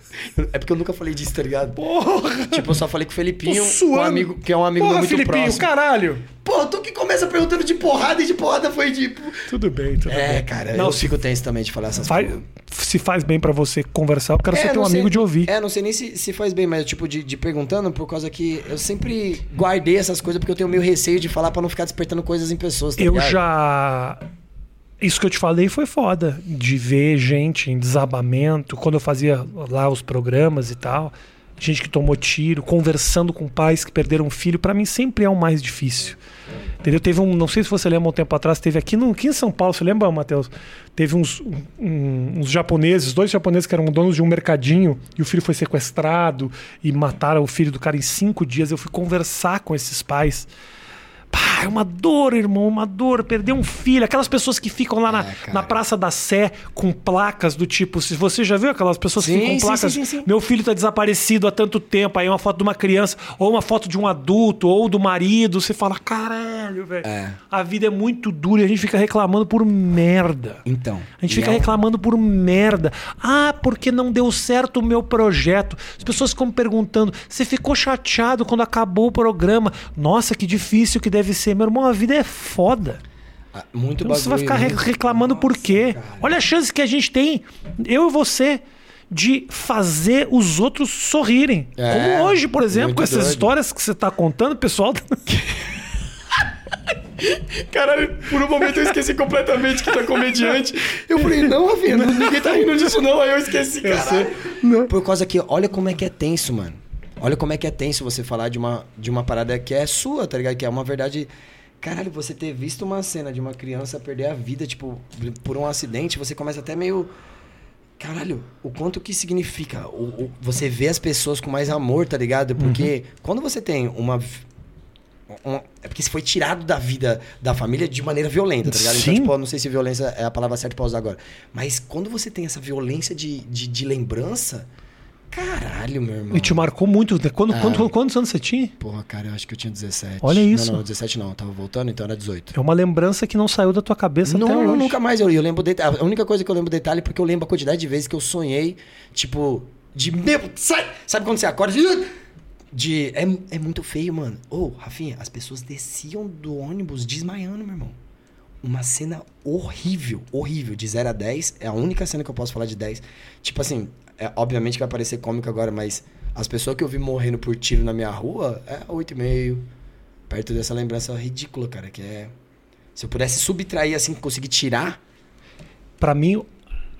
É porque eu nunca falei disso, tá ligado? Porra, Tipo, eu só falei com o Felipinho, um amigo, que é um amigo Porra, muito Filipinho, próximo. caralho. Pô, tu que começa perguntando de porrada e de porrada foi tipo... Tudo bem, tudo É, bem. cara, Não, eu se, fico tenso também de falar essas faz, coisas. se faz bem pra você conversar, eu quero É, ser teu amigo de ouvir. É, não sei nem se, se faz bem, mas tipo, de, de perguntando, por causa que eu sempre guardei essas coisas porque eu tenho meio receio de falar pra não ficar despertando coisas em pessoas, tá eu ligado? já. Isso que eu te falei foi foda. De ver gente em desabamento, quando eu fazia lá os programas e tal. Gente que tomou tiro, conversando com pais que perderam um filho, pra mim sempre é o mais difícil. Entendeu? Teve um, não sei se você lembra um tempo atrás, teve aqui, no, aqui em São Paulo, você lembra, Matheus? Teve uns, um- uns japoneses, dois japoneses que eram donos de um mercadinho e o filho foi sequestrado e mataram o filho do cara em cinco dias. Eu fui conversar com esses pais. Pá, é uma dor, irmão, uma dor. Perder um filho. Aquelas pessoas que ficam lá na, É, na Praça da Sé com placas do tipo. Se você já viu aquelas pessoas que Sim, ficam com placas. sim, sim, sim. Meu filho tá desaparecido há tanto tempo. Aí é uma foto de uma criança, ou uma foto de um adulto, ou do marido. Você fala, caralho, velho. É. A vida é muito dura e a gente fica reclamando por merda. Então. A gente fica é reclamando por merda. Ah, porque não deu certo o meu projeto. As pessoas ficam perguntando: você ficou chateado quando acabou o programa? Nossa, que difícil que deve ser. Meu irmão, a vida é foda. Ah, Muito Então você vai ficar muito- reclamando por Nossa, quê? cara. Olha a chance que a gente tem, eu e você, de fazer os outros sorrirem. É, Como hoje, por exemplo, com essas doido. histórias que você tá contando, pessoal. (laughs) Caralho, por um momento eu esqueci completamente que é comediante. Eu falei, não, não- ninguém tá rindo disso não. Aí eu esqueci, caralho. Por causa que, olha como é que é tenso, mano. Olha como é que é tenso você falar de uma, de uma parada que é sua, tá ligado? Que é uma verdade... Caralho, você ter visto uma cena de uma criança perder a vida, tipo, por um acidente, você começa até meio... Caralho, o quanto que significa? O, o- você vê as pessoas com mais amor, tá ligado? Porque quando você tem uma, um- é porque você foi tirado da vida da família de maneira violenta, tá ligado? Sim. Então, tipo, não sei se violência é a palavra certa pra usar agora. Mas quando você tem essa violência de, de, de lembrança, caralho, meu irmão. E te marcou muito. né? Quando, Ah. quando- quantos anos você tinha? Porra, cara, eu acho que eu tinha 17. Olha isso. Não, não, 17 não. Eu tava voltando, então era 18. É uma lembrança que não saiu da tua cabeça até Não, hoje. nunca mais. Eu, eu lembro detalhe. A única coisa que eu lembro detalhe é porque eu lembro a quantidade de vezes que eu sonhei, tipo, de. Meu, sai! Sabe quando você acorda? De. é, é muito feio, mano. Ô, Rafinha, as pessoas desciam do ônibus desmaiando, meu irmão. Uma cena horrível, horrível. De 0 a 10. É a única cena que eu posso falar de 10. Tipo assim, é, obviamente que vai parecer cômico agora, mas as pessoas que eu vi morrendo por tiro na minha rua é 8,5. Perto dessa lembrança ridícula, cara, que é. Se eu pudesse subtrair assim, conseguir tirar. Pra mim,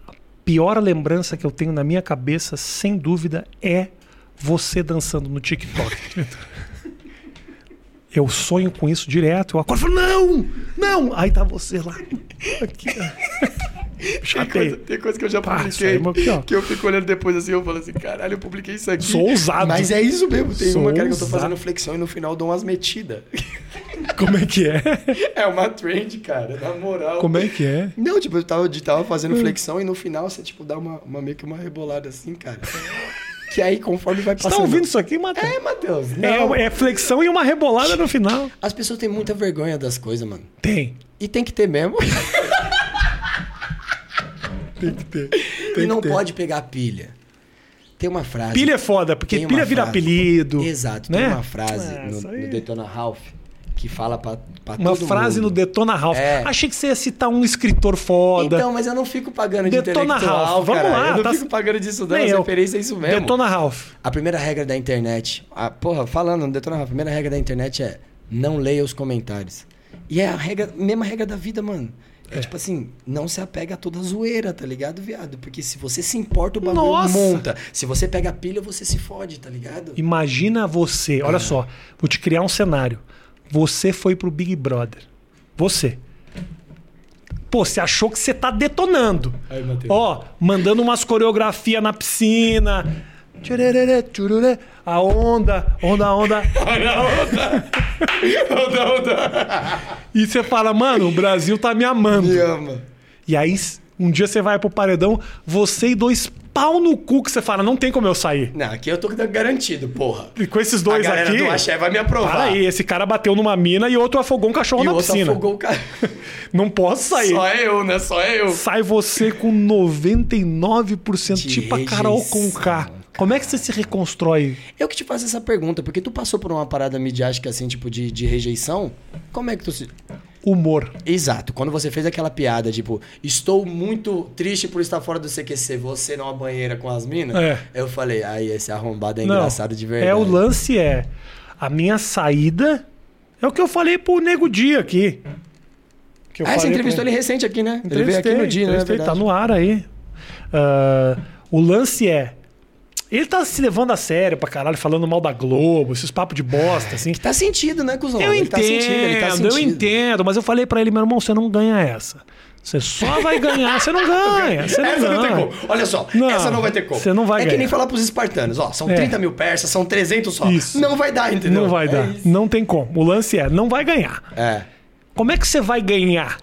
a pior lembrança que eu tenho na minha cabeça, sem dúvida, é você dançando no TikTok. (laughs) Eu sonho com isso direto. Eu acordo e falo, não! Não! Aí tá você lá. Aqui, ó. (laughs) Chatei. tem coisa que eu já Pá, aqui, ó. que eu fico olhando depois assim, eu falo assim, caralho, eu publiquei isso aqui. Sou ousado. Mas é isso mesmo, tem Sou uma cara que eu tô fazendo flexão e no final eu dou umas metidas. (laughs) Como é que é? é uma trend, cara, na moral. Como é que é? Não, tipo, eu tava, eu tava fazendo flexão e no final você, tipo, dá uma, uma meio que uma rebolada assim, cara. Que aí, conforme vai Você passando... tá ouvindo isso aqui, Matheus? É, Matheus. É, é flexão e uma rebolada no final. As pessoas têm muita vergonha das coisas, mano. Tem. E tem que ter mesmo. (laughs) Tem que ter. e não pode pegar pilha. Tem uma frase... Pilha é foda, porque Tem pilha vira frase. apelido. Exato. né? Tem uma frase Ah, no, no Detona Ralph que fala pra, pra Uma frase mundo. no Detona Ralph. É. Achei que você ia citar um escritor foda. Então, mas eu não fico pagando de Detona Ralph. Vamos cara. lá, Eu não tá- fico pagando disso não, as referências é isso mesmo. Detona Ralph. A primeira regra da internet... A, porra, falando no Detona Ralph, a primeira regra da internet é não leia os comentários. E é a regra, mesma regra da vida, mano. É, É. tipo assim, não se apega a toda zoeira, tá ligado, viado? Porque se você se importa, o bagulho Nossa! monta. Se você pega a pilha, você se fode, tá ligado? Imagina você, olha só, vou te criar um cenário. Você foi pro Big Brother. Você. Pô, você achou que você tá detonando. Aí. Ó, mandando umas coreografias na piscina. Tchururê, A onda, onda, onda. (laughs) Olha a onda. onda, onda. E você fala, mano, o Brasil tá me amando. Me ama. E aí, um dia você vai pro paredão, você e dois pau no cu que você fala, não tem como eu sair. Não, aqui eu tô garantido, porra. E com esses dois a aqui. do Axé vai me aprovar. Para aí, esse cara bateu numa mina e outro afogou um cachorro E na outro piscina. afogou o cara. (laughs) Não posso sair. Só eu, né? Só eu. Sai você com 99% De tipo a Carol com K. Como é que você se reconstrói? Eu que te faço essa pergunta, porque tu passou por uma parada midiática assim, tipo, de, de rejeição. Como é que tu se. Humor. Exato, quando você fez aquela piada, tipo, estou muito triste por estar fora do CQC, você numa banheira com as minas, É. eu falei, aí esse arrombado é Não, engraçado de verdade. É, o lance é. A minha saída é o que eu falei pro Nego Dia aqui. Que eu Ah, você entrevistou pro- ele recente aqui, né? Ele veio aqui Entrevistei, no dia, né? Verdade. Tá no ar aí. Ah, o lance é. Ele tá se levando a sério pra caralho, falando mal da Globo, esses papos de bosta, assim. Tá sentido, né, cuzão? Eu ele entendo, tá ele tá sentindo. eu entendo, mas eu falei pra ele, meu irmão, você não ganha essa. Você só vai ganhar, você não ganha. Você não essa não tem ganha. como. Olha só, Não, essa não vai ter como. você não vai É que ganhar. nem falar pros espartanos, ó, são É. 30 mil persas, são 300 só. Isso. Não vai dar, entendeu? Não vai É dar. isso. Não tem como. O lance é, não vai ganhar. É. Como é que você vai ganhar?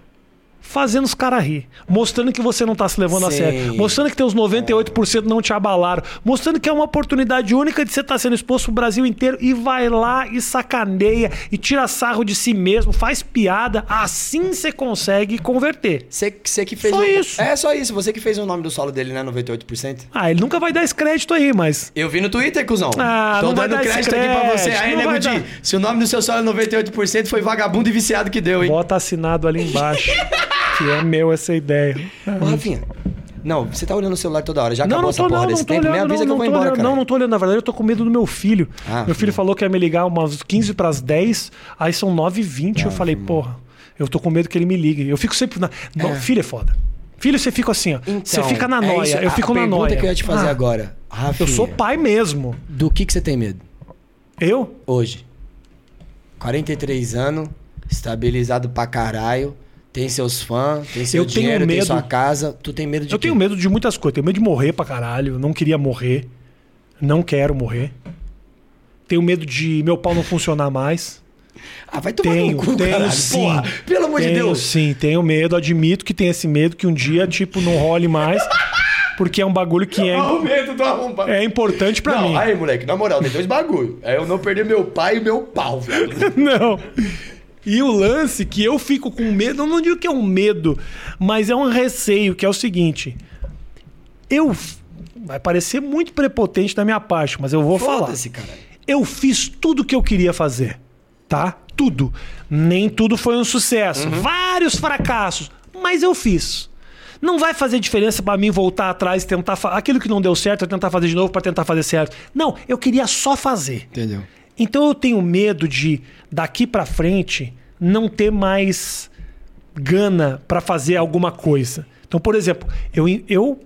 Fazendo os caras rir. Mostrando que você não tá se levando a sério. Mostrando que teus 98% não te abalaram. Mostrando que é uma oportunidade única de você estar sendo exposto pro Brasil inteiro. E vai lá e sacaneia e tira sarro de si mesmo, faz piada. Assim você consegue converter. Você, que fez Só o... isso. É só isso, você que fez o nome do solo dele, né, 98%. Ah, ele nunca vai dar esse crédito aí, mas. Eu vi no Twitter, cuzão. Ah, Tô dando esse crédito aqui pra você. crédito, Aí, Nego dar. se o nome do seu solo é 98%, foi vagabundo e viciado que deu, hein? Bota assinado ali embaixo. (laughs) que é meu essa ideia. Ô, Rafinha. Não, você tá olhando o celular toda hora. Já Não, acabou não essa tô, porra não, desse não tempo. olhando, Me avisa não, que eu vou embora, olhando, cara. Não, não tô olhando. Na verdade, eu tô com medo do meu filho. Ah, meu filho não. falou que ia me ligar umas 15 pras 10, aí são 9h20. eu falei, porra, eu tô com medo que ele me ligue. Eu fico sempre na. No, Filho é foda. Filho, você fica assim, ó. você Então, fica na é noia. isso. eu fico a na pergunta noia. que eu ia te fazer Ah, agora. Rafinha, Eu sou pai mesmo. do que, que você tem medo? Eu? Hoje. 43 anos, estabilizado pra caralho, tem seus fãs, tem seu Eu tenho dinheiro, tem medo. sua casa. Tu tem medo de Eu quê? tenho medo de muitas coisas. Tenho medo de morrer pra caralho. Não queria morrer. Não quero morrer. Tenho medo de meu pau não funcionar mais. Ah, vai tomar Tenho, no cu, tenho caralho. sim. Porra, pelo amor de Tenho Deus. sim, tenho medo. Admito que tenho esse medo que um dia, tipo, não role mais. Porque é um bagulho que é, o medo do arrombado. é importante pra não, mim. aí, moleque, na moral, tem dois bagulho. É eu não perder meu pai e meu pau, velho. (laughs) Não. E o lance que eu fico com medo, eu não digo que é um medo, mas é um receio, que é o seguinte. Eu. Vai parecer muito prepotente da minha parte, mas eu vou falar. Cara. Eu fiz tudo que eu queria fazer, tá? Tudo. Nem tudo foi um sucesso. Vários fracassos, mas eu fiz. Não vai fazer diferença pra mim voltar atrás e tentar fa- aquilo que não deu certo, eu tentar fazer de novo pra tentar fazer certo. Não, eu queria só fazer. Entendeu? Então eu tenho medo de daqui pra frente não ter mais gana pra fazer alguma coisa. Então, por exemplo, eu, eu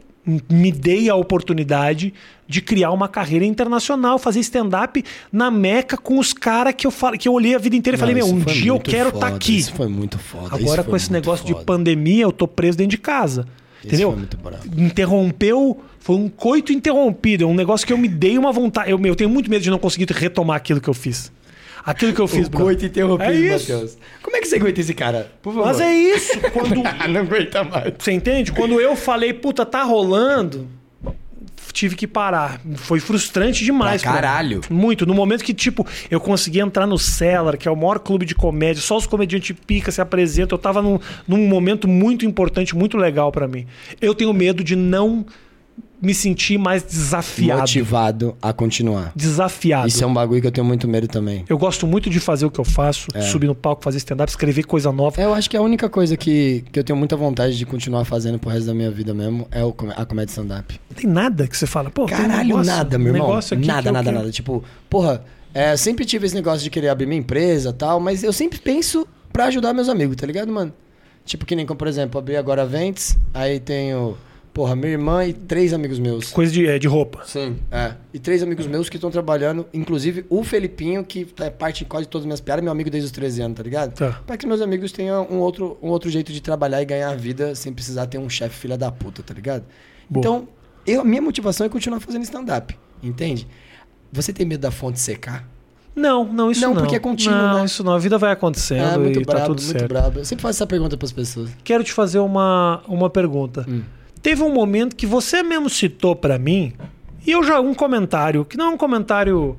me dei a oportunidade de criar uma carreira internacional, fazer stand-up na Meca com os caras que eu que eu olhei a vida inteira e falei, meu, um dia eu quero estar foda, aqui. Isso foi muito foda. Agora com esse negócio de foda. pandemia, eu tô preso dentro de casa. Isso Entendeu? foi muito bravo. Interrompeu, foi um coito interrompido, é um negócio que eu me dei uma vontade. Eu, eu tenho muito medo de não conseguir retomar aquilo que eu fiz. Aquilo que eu fiz, O bro. coito interrompido, É. Matheus. Como é que você aguenta esse cara? Por favor. Mas é isso. Quando, (laughs) Ah, não aguenta mais. você entende? Quando eu falei, puta, tá rolando, tive que parar. Foi frustrante demais. Pra caralho. Muito. No momento que, tipo, eu consegui entrar no Cellar, que é o maior clube de comédia, só os comediantes pica se apresentam. Eu tava num, num momento muito importante, muito legal pra mim. Eu tenho medo de não me sentir mais desafiado. Motivado a continuar. Desafiado. Isso é um bagulho que eu tenho muito medo também. Eu gosto muito de fazer o que eu faço, É. subir no palco, fazer stand-up, escrever coisa nova. Eu acho que a única coisa que, que eu tenho muita vontade de continuar fazendo pro resto da minha vida mesmo é o, a comédia stand-up. Não tem nada que você fala, pô, um Caralho, negócio- nada, meu um irmão. negócio aqui Nada, nada, nada. Tipo, porra, é, eu sempre tive esse negócio de querer abrir minha empresa e tal, mas eu sempre penso pra ajudar meus amigos, tá ligado, mano? Tipo, que nem como, por exemplo, abri agora a Ventes, aí tenho Porra, minha irmã e três amigos meus. Coisa de, é, de roupa. Sim, é. E três amigos meus que estão trabalhando, inclusive o Felipinho, que é parte de quase todas as minhas piadas, meu amigo desde os 13 anos, tá ligado? Tá. Pra que meus amigos tenham um outro, um outro jeito de trabalhar e ganhar a vida sem precisar ter um chefe filha da puta, tá ligado? Boa. Então, eu, a minha motivação é continuar fazendo stand-up, entende? Você tem medo da fonte secar? Não, não, isso não. Não, porque é contínuo, Não, né? isso não. A vida vai acontecendo É, muito e tá brabo, tudo muito certo. brabo. Eu sempre faço essa pergunta pras pessoas. Quero te fazer uma, uma pergunta. Hum. Teve um momento que você mesmo citou pra mim, e eu já um comentário, que não é um comentário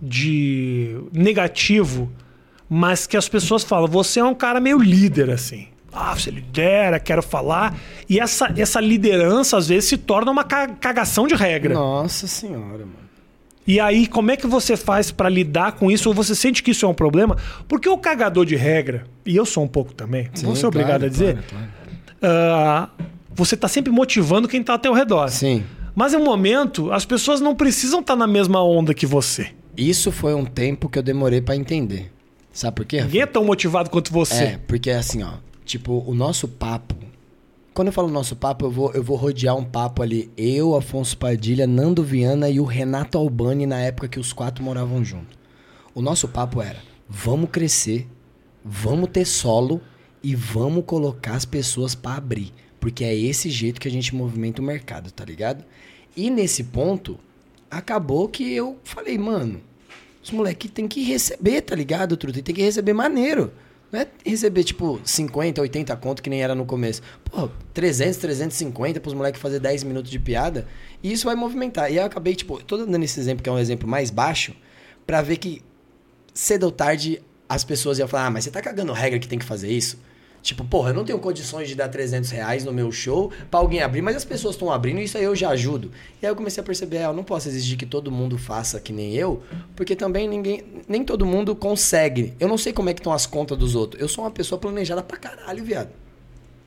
de negativo, mas que as pessoas falam, você é um cara meio líder assim. Ah, você lidera, quero falar. E essa, essa liderança, às vezes, se torna uma ca- cagação de regra. Nossa senhora, mano. E aí, como é que você faz pra lidar com isso? Ou você sente que isso é um problema? Porque o cagador de regra, e eu sou um pouco também, vou Sim, ser obrigado claro, a dizer, claro, claro. ah, você tá sempre motivando quem tá ao teu redor. Sim. Mas em um momento, as pessoas não precisam estar na mesma onda que você. Isso foi um tempo que eu demorei pra entender. Sabe por quê? Ninguém é tão motivado quanto você. É, porque assim, ó, tipo, o nosso papo. Quando eu falo nosso papo, eu vou, eu vou rodear um papo ali. Eu, Afonso Padilha, Nando Viana e o Renato Albani na época que os quatro moravam junto. O nosso papo era: vamos crescer, vamos ter solo e vamos colocar as pessoas pra abrir. Porque é esse jeito que a gente movimenta o mercado, tá ligado? E nesse ponto, acabou que eu falei, mano, os moleques tem que receber, tá ligado, Truta? Tem que receber maneiro. Não é receber, tipo, 50, 80 conto que nem era no começo. Pô, 300, 350 pros moleques fazer 10 minutos de piada. E isso vai movimentar. E eu acabei, tipo, tô dando esse exemplo, que é um exemplo mais baixo, pra ver que cedo ou tarde as pessoas iam falar, ah, mas você tá cagando regra que tem que fazer isso? Tipo, porra, eu não tenho condições de dar 300 reais no meu show pra alguém abrir, mas as pessoas estão abrindo e isso aí eu já ajudo. E aí eu comecei a perceber, ah, eu não posso exigir que todo mundo faça que nem eu, porque também ninguém, nem todo mundo consegue. Eu não sei como é que estão as contas dos outros. Eu sou uma pessoa planejada pra caralho, viado.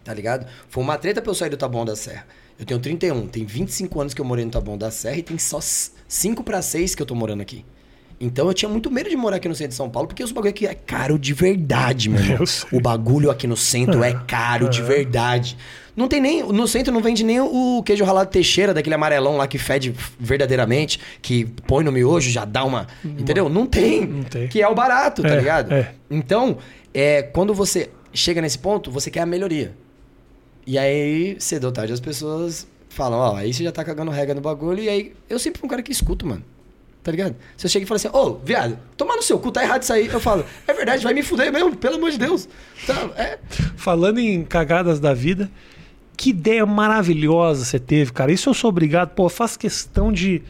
Tá ligado? Foi uma treta pra eu sair do Taboão da Serra. Eu tenho 31, tem 25 anos que eu morei no Taboão da Serra e tem só 5 pra 6 que eu tô morando aqui. Então eu tinha muito medo de morar aqui no centro de São Paulo, porque os bagulho aqui é caro de verdade, (laughs) sei. O bagulho aqui no centro é caro de verdade. Não tem nem. No centro não vende nem o queijo ralado Teixeira, daquele amarelão lá que fede verdadeiramente, que põe no miojo, já dá uma. Entendeu? Não tem. Não tem. Que é o barato, tá É, ligado? é. Então, é, quando você chega nesse ponto, você quer a melhoria. E aí, cedo ou tarde, as pessoas falam, ó, aí você já tá cagando regra no bagulho, e aí eu sempre fui um cara que escuto, mano. Tá ligado? Eu chego e falo assim, ô, viado, toma no seu cu, tá errado isso aí. Eu falo, é verdade, vai me fuder mesmo, pelo amor de Deus. Tá, é. Falando em cagadas da vida, que ideia maravilhosa você teve, cara. Isso eu sou obrigado, pô, faço questão de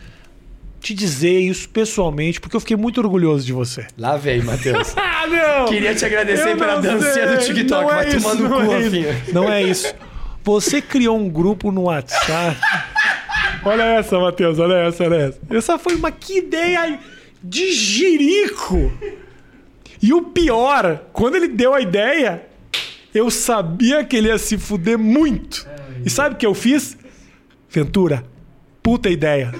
te dizer isso pessoalmente, porque eu fiquei muito orgulhoso de você. Lá vem, Matheus. (laughs) Ah, não! Queria te agradecer Eu pela dancinha do. TikTok. Não Vai é isso, no não cu, é Rafinha. Não é isso. Você criou um grupo no WhatsApp. (laughs) Olha essa, Matheus, olha essa, olha essa. Essa foi uma que ideia de jirico. E o pior, quando ele deu a ideia, eu sabia que ele ia se fuder muito. E sabe o que eu fiz? Ventura, puta ideia.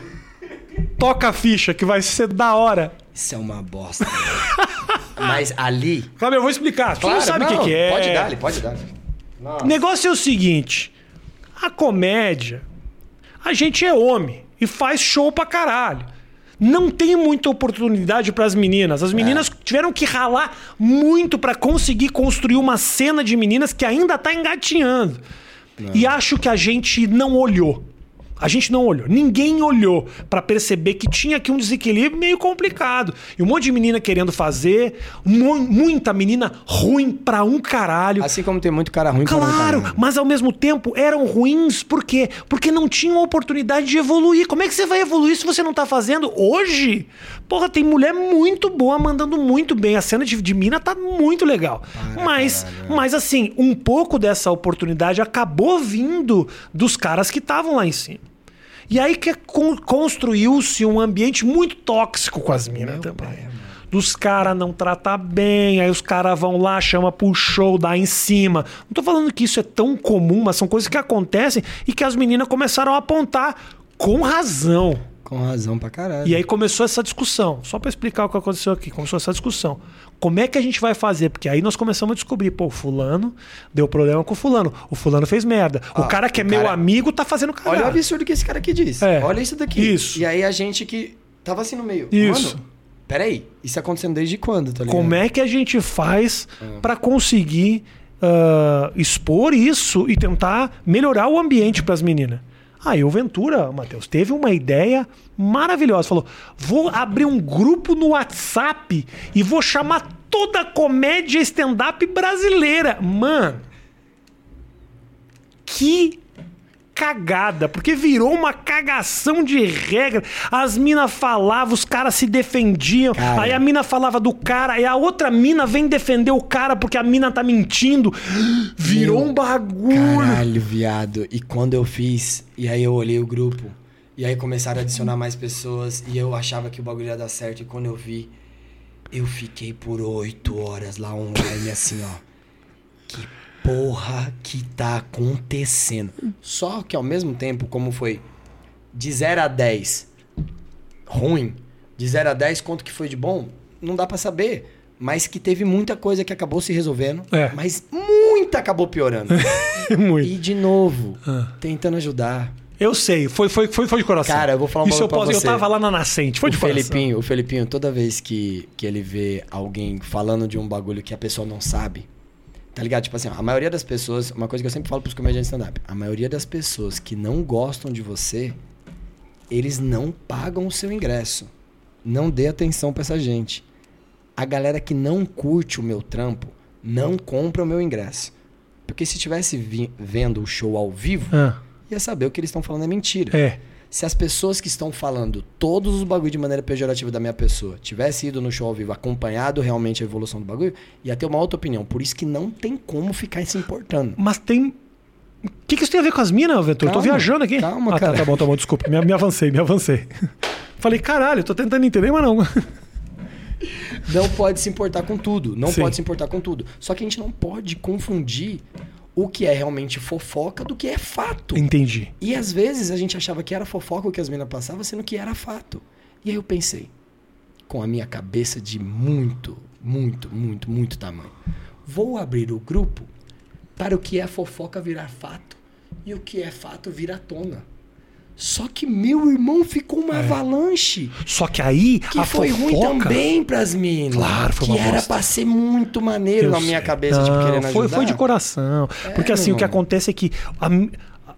Toca a ficha que vai ser da hora. Isso é uma bosta. velho. (laughs) Mas ali. Calma, eu vou explicar. Tu não sabe o que, que é. Pode dar, pode dar. O negócio é o seguinte: a comédia, a gente é homem e faz show pra caralho. Não tem muita oportunidade pras meninas. As meninas tiveram que ralar muito pra conseguir construir uma cena de meninas que ainda tá engatinhando. E acho que a gente não olhou. A gente não olhou. Ninguém olhou pra perceber que tinha aqui um desequilíbrio meio complicado. E um monte de menina querendo fazer, mu- muita menina ruim pra um caralho. Assim como tem muito cara ruim pra não Claro, mas ao mesmo tempo eram ruins, por quê? Porque não tinham oportunidade de evoluir. Como é que você vai evoluir se você não tá fazendo hoje? Porra, tem mulher muito boa mandando muito bem. A cena de, de mina tá muito legal. mas, caralho, é. mas assim, um pouco dessa oportunidade acabou vindo dos caras que estavam lá em cima. E aí que con- construiu-se um ambiente muito tóxico com as minas também. Dos caras não tratar bem, aí os caras vão lá, chama pro show, dá em cima. Não tô falando que isso é tão comum, mas são coisas que acontecem e que as meninas começaram a apontar com razão. Com razão pra caralho. E aí começou essa discussão. Só pra explicar o que aconteceu aqui. Começou essa discussão. Como é que a gente vai fazer? Porque aí nós começamos a descobrir, pô, o fulano deu problema com o fulano. O fulano fez merda. o Ó, cara que é o meu cara- amigo tá fazendo Olha cagada. o absurdo que esse cara aqui disse. É. Olha isso daqui. Isso. E aí a gente que tava assim no meio. Isso. Mano, peraí. Isso acontecendo desde quando, tá ligado? Como é que a gente faz Ah. pra conseguir ah, expor isso e tentar melhorar o ambiente pras meninas? Aí o Ventura, Matheus, teve uma ideia maravilhosa. Falou: vou abrir um grupo no WhatsApp e vou chamar toda a comédia stand-up brasileira. Mano, que cagada, porque virou uma cagação de regra. As minas falavam, os caras se defendiam. Cara. Aí a mina falava do cara, e a outra mina vem defender o cara porque a mina tá mentindo. (gasps) Virou Meu um bagulho. Caralho, viado. E quando eu fiz, e aí eu olhei o grupo, e aí começaram a adicionar mais pessoas, e eu achava que o bagulho ia dar certo, e quando eu vi, eu fiquei por oito horas lá online, assim, ó. Que porra que tá acontecendo? Só que ao mesmo tempo, como foi de 0 a 10 ruim, de 0 a 10 quanto que foi de bom, não dá pra saber. Mas que teve muita coisa que acabou se resolvendo, É. mas muita acabou piorando. (laughs) Muito. E de novo, Ah. tentando ajudar. Eu sei, foi, foi, foi, foi de coração. Cara, eu vou falar um Isso eu, posso, eu você. tava lá na nascente, foi o de coração. Felipinho, o Felipinho, toda vez que, que ele vê alguém falando de um bagulho que a pessoa não sabe, tá ligado? Tipo assim, a maioria das pessoas, uma coisa que eu sempre falo pros comediantes de stand-up, a maioria das pessoas que não gostam de você, eles não pagam o seu ingresso. Não dê atenção pra essa gente. A galera que não curte o meu trampo, não compra o meu ingresso. Porque se tivesse vendo o show ao vivo, Ah, ia saber o que eles estão falando é mentira. é. Se as pessoas que estão falando todos os bagulho de maneira pejorativa da minha pessoa tivesse ido no show ao vivo, acompanhado realmente a evolução do bagulho, ia ter uma outra opinião. Por isso que não tem como ficar se importando. Mas tem. O que, que isso tem a ver com as minas, Ventura? Eu tô viajando aqui. calma, ah, tá, cara. tá bom, tá bom, desculpa. Me, me avancei, me avancei. (laughs) Falei, caralho, tô tentando entender, mas não. Não pode se importar com tudo. Não Sim. pode se importar com tudo. Só que a gente não pode confundir o que é realmente fofoca do que é fato. Entendi. E às vezes a gente achava que era fofoca o que as meninas passavam, sendo que era fato. E aí eu pensei, com a minha cabeça de muito, muito, muito, muito tamanho, vou abrir o grupo para o que é fofoca virar fato e o que é fato vir à tona. Só que meu irmão ficou uma avalanche. Só que aí Que É. a foi ruim fofoca... também pras minas. Claro, foi Que uma era bosta. pra ser muito maneiro Eu na minha sei. cabeça, tipo, Não, querendo ajudar. foi, foi de coração. Porque assim, o que acontece é que. a-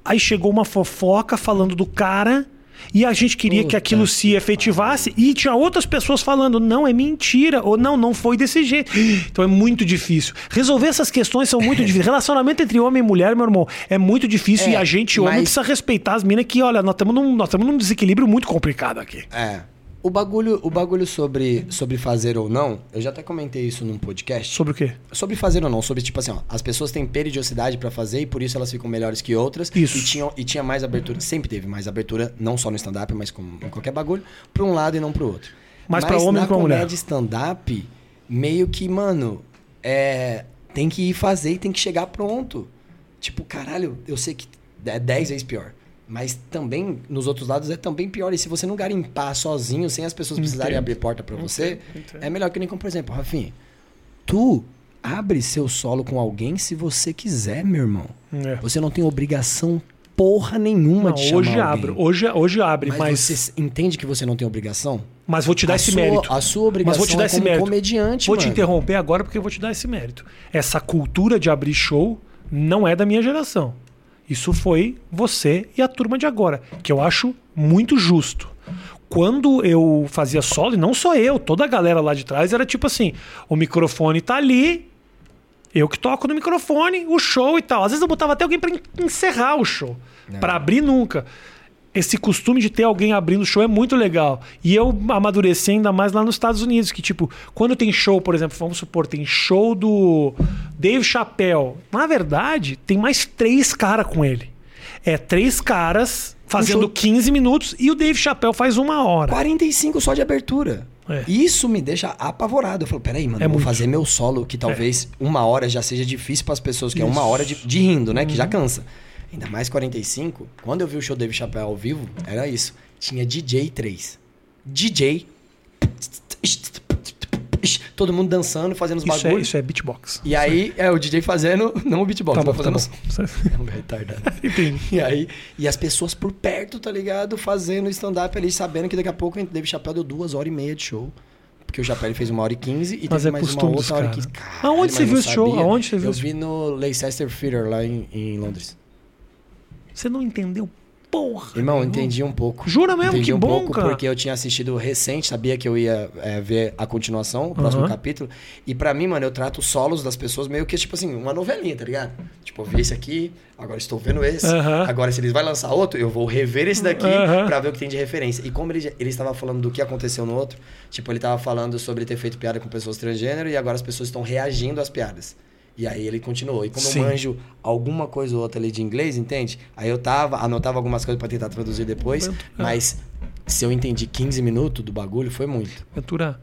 aí chegou uma fofoca falando do cara. E a gente queria que Puta aquilo se efetivasse e tinha outras pessoas falando, não, é mentira, ou não, não foi desse jeito. (gasps) Então é muito difícil. Resolver essas questões são muito (laughs) difíceis. Relacionamento entre homem e mulher, meu irmão, é muito difícil É, e a gente, homem, mas- precisa respeitar as minas que, olha, nós estamos num, nós estamos num desequilíbrio muito complicado aqui. É. O bagulho, o bagulho sobre, sobre fazer ou não, eu já até comentei isso num podcast. Sobre o quê? Sobre fazer ou não, sobre tipo assim, ó, as pessoas têm peridiosidade pra fazer e por isso elas ficam melhores que outras. Isso. E, tinham, e tinha mais abertura, sempre teve mais abertura, não só no stand-up, mas como em qualquer bagulho, pra um lado e não pro outro. Mais pra homem que pra mulher. comédia stand-up, meio que, mano, é, tem que ir fazer e tem que chegar pronto. Tipo, caralho, eu sei que é 10 vezes pior. Mas também, nos outros lados, é também pior. E se você não garimpar sozinho, sem as pessoas precisarem Entendo. abrir porta pra você, Entendo, entendo. é melhor que nem como, por exemplo, Rafinha. Tu abre seu solo com alguém se você quiser, meu irmão. É. Você não tem obrigação porra nenhuma Não, de chamar hoje alguém. abre, hoje, hoje abre, Mas, mas, você entende que você não tem obrigação? mas vou te dar a esse sua, mérito. A sua obrigação Mas vou te dar é esse mérito. comediante, Vou te mano. interromper agora porque eu vou te dar esse mérito. Essa cultura de abrir show não é da minha geração. Isso foi você e a turma de agora, que eu acho muito justo. Quando eu fazia solo, e não só eu, toda a galera lá de trás era tipo assim: o microfone tá ali, eu que toco no microfone, o show e tal. Às vezes eu botava até alguém en- encerrar o show. Pra abrir nunca. Esse costume de ter alguém abrindo o show é muito legal. E eu amadureci ainda mais lá nos Estados Unidos, que tipo, quando tem show, por exemplo, vamos supor, tem show do Dave Chappelle. Na verdade, tem mais três caras com ele. É três caras fazendo show- 15 minutos e o Dave Chappelle faz uma hora. 45 só de abertura. É. Isso me deixa apavorado. Eu falo, peraí, mano, É vou muito. fazer meu solo, que talvez uma hora já seja difícil pras pessoas, que é uma hora de, de rindo, né? Que já Uhum. cansa. Ainda mais 45. Quando eu vi o show do Dave Chappelle ao vivo, era isso. tinha DJ 3. DJ. Todo mundo dançando, fazendo os Isso é, bagulhos. isso é beatbox. E aí, é o DJ fazendo, não o beatbox, Tá bom, mas tá fazendo. bom. É um retardado. (laughs) Entendi. E aí, e as pessoas por perto, tá ligado? Fazendo stand-up ali, sabendo que daqui a pouco o Dave Chappelle deu duas horas e meia de show. Porque o Chappelle fez uma hora e quinze e Mas teve é mais uma outra hora e quinze. Aonde você viu esse show? Aonde você viu Eu vi no Leicester Theatre, lá em, em Londres. Você não entendeu porra. Irmão, entendi um pouco. Jura mesmo? Entendi Que um bom, pouco cara. porque eu tinha assistido recente, sabia que eu ia é, ver a continuação, o próximo Aham. capítulo. E pra mim, mano, eu trato os solos das pessoas meio que, tipo assim, uma novelinha, tá ligado? Tipo, eu vi esse aqui, agora estou vendo esse. Aham. Agora, se eles vão lançar outro, eu vou rever esse daqui Aham. pra ver o que tem de referência. E como ele, ele estava falando do que aconteceu no outro, tipo, ele estava falando sobre ter feito piada com pessoas transgênero e agora as pessoas estão reagindo às piadas. E aí ele continuou. E como Sim. eu manjo alguma coisa ou outra ali de inglês, entende? Aí eu tava, anotava algumas coisas pra tentar traduzir depois, Ventura. mas se eu entendi 15 minutos do bagulho, foi muito. Ventura,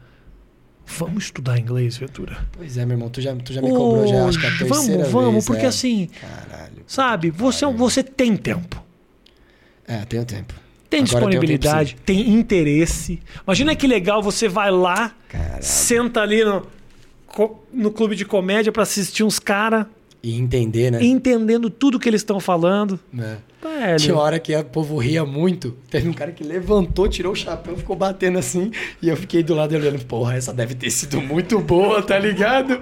vamos estudar inglês, Ventura. Pois é, meu irmão, tu já, tu já me cobrou, já acho que é a terceira Vamos, vamos, vez, porque é. assim, Caralho. sabe, você, é um- você tem tempo. É, tenho tempo. Tem Agora disponibilidade, tem interesse. Imagina que legal você vai lá, Caralho. senta ali no, no clube de comédia pra assistir uns caras E entender, né? entendendo tudo que eles estão falando. É. Velho. Tinha hora que o povo ria muito. Teve um cara que levantou, tirou o chapéu, ficou batendo assim. E eu fiquei do lado olhando. Porra, essa deve ter sido muito boa, tá ligado?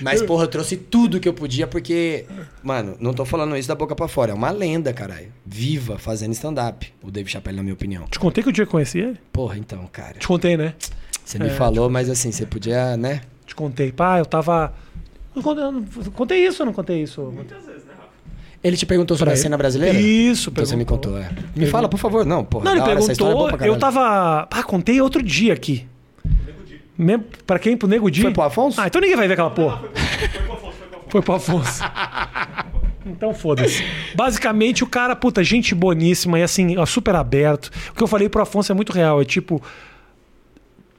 Mas, porra, eu trouxe tudo que eu podia, porque, mano, não tô falando isso da boca pra fora. É uma lenda, caralho. Viva fazendo stand-up. O Dave Chappelle, na minha opinião. Te contei que eu dia que conheci ele? Porra, então, cara. Te contei, né? Você me É, falou, mas assim, você podia, né? Te contei. Pá, eu tava. Eu contei, eu não- contei isso ou não contei isso? Ele te perguntou sobre a cena brasileira? Isso, Então você me contou, é. Me fala, por favor. Não, porra. Não, ele é perguntou. pra Eu tava. Ah, contei outro dia aqui. Mesmo, pra quem? Pro Nego Di? Foi pro Afonso? Ah, então ninguém vai ver aquela porra. Foi pro Afonso. Então foda-se. Basicamente, o cara, puta, gente boníssima e assim, ó, super aberto. O que eu falei pro Afonso é muito real. É tipo.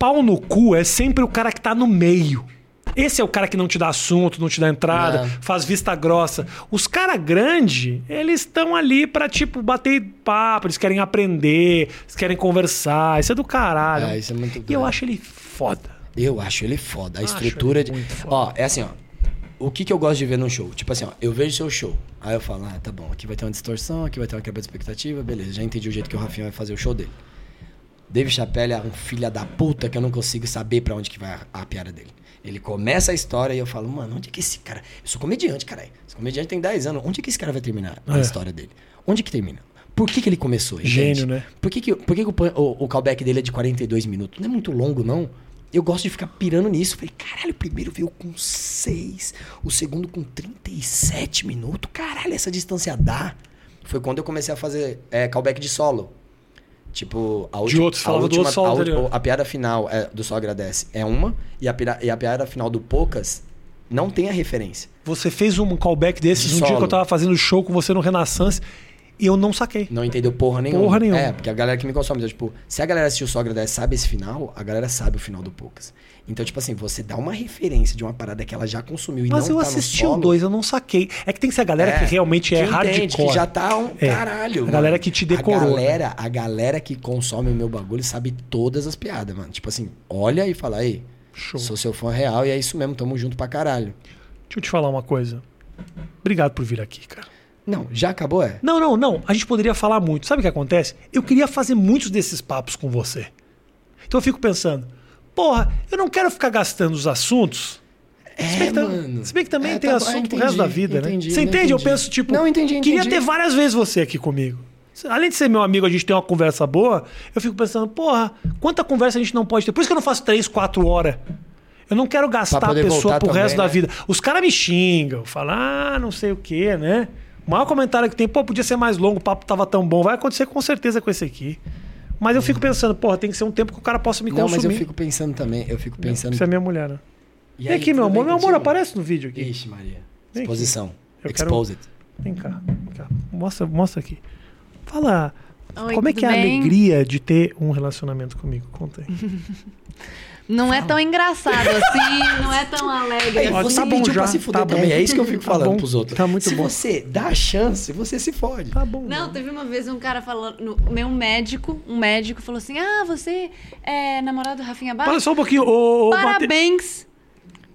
Pau no cu é sempre o cara que tá no meio. Esse é o cara que não te dá assunto, não te dá entrada, É. faz vista grossa. Os cara grande, eles estão ali pra, tipo, bater papo, eles querem aprender, eles querem conversar. Isso é do caralho. É, isso é muito E eu acho ele foda. Eu acho ele foda. A estrutura de. Ó, é assim, ó. O que, que eu gosto de ver num show? Tipo assim, ó, eu vejo seu show. Aí eu falo, ah, tá bom, aqui vai ter uma distorção, aqui vai ter uma quebra de expectativa, beleza, já entendi o jeito que o Rafinha vai fazer o show dele. Dave Chappelle é um filho da puta que eu não consigo saber pra onde que vai a, a piada dele. Ele começa a história e eu falo, mano, onde é que esse cara. Eu sou comediante, caralho. Esse comediante tem 10 anos. Onde é que esse cara vai terminar a É. história dele? Onde que termina? Por que, que ele começou? Gênio, né? Por que, que, por que, que o, o, o callback dele é de 42 minutos? Não é muito longo, não. Eu gosto de ficar pirando nisso. Falei, caralho, o primeiro veio com 6, o segundo com 37 minutos. Caralho, essa distância dá. Foi quando eu comecei a fazer é, callback de solo. Tipo, a última, outros, a falava do última, outro a, tá a piada final é, do Só Agradece é uma, e a, pira- e a piada final do Poucas não tem a referência. Você fez um callback desses De um dia que eu tava fazendo show com você no Renaissance e eu não saquei. Não entendeu porra nenhuma. Porra nenhuma. É, porque a galera que me consome, então, tipo, se a galera assistiu Só Agradece sabe esse final, a galera sabe o final do Poucas. Então, tipo assim, você dá uma referência de uma parada que ela já consumiu e Mas não eu tá assisti o dois, eu não saquei. É que tem que ser a galera É, que realmente é hardcore. entende, que já tá um É, caralho. a mano. galera que te decorou, A galera, a galera que consome o meu bagulho sabe todas as piadas, mano. Tipo assim, olha e fala, aí, Show. sou seu fã real e é isso mesmo, tamo junto pra caralho. Deixa eu te falar uma coisa. Obrigado por vir aqui, cara. Não, já acabou, é? Não, não, não. A gente poderia falar muito. Sabe o que acontece? Eu queria fazer muitos desses papos com você. Então eu fico pensando, porra, eu não quero ficar gastando os assuntos. se, bem mano. se bem que também É, tem tá- assunto ah, pro resto entendi, da vida, entendi, né? Você entende? Eu entendi. penso, tipo, Não, entendi, queria entendi. ter várias vezes você aqui comigo. Além de ser meu amigo, a gente tem uma conversa boa, eu fico pensando, porra, quanta conversa a gente não pode ter? Por isso que eu não faço três, quatro horas. Eu não quero gastar a pessoa pro também, resto da né? vida. Os caras me xingam, falam, ah, não sei o quê, né? O maior comentário que tem, pô, podia ser mais longo, o papo tava tão bom. Vai acontecer com certeza com esse aqui. Mas eu fico pensando, porra, tem que ser um tempo que o cara possa me Não, consumir. mas eu fico pensando também, eu fico pensando... Isso é minha mulher, né? E Vem aí, aqui, meu amor. Meu amor, aparece no vídeo aqui. Ixi, Maria. Vem aqui. Exposição. Eu quero- Exposed. Vem cá, vem cá. Mostra, mostra aqui. Fala, Oi, como é que é a bem? alegria de ter um relacionamento comigo? Conta aí. (laughs) não é tão engraçado assim, (laughs) não é tão alegre. Você tá bom pediu já, pra se fuder tá bom. também. É isso que eu fico Tá falando bom, pros outros. tá muito se bom. você dá a chance, você se fode. Tá bom. Não, teve uma vez um cara falando, no- meu médico, um médico falou assim: "Ah, você é namorado do Rafinha Olha Bastos? só um pouquinho. Ô, ô, Mate- Parabéns."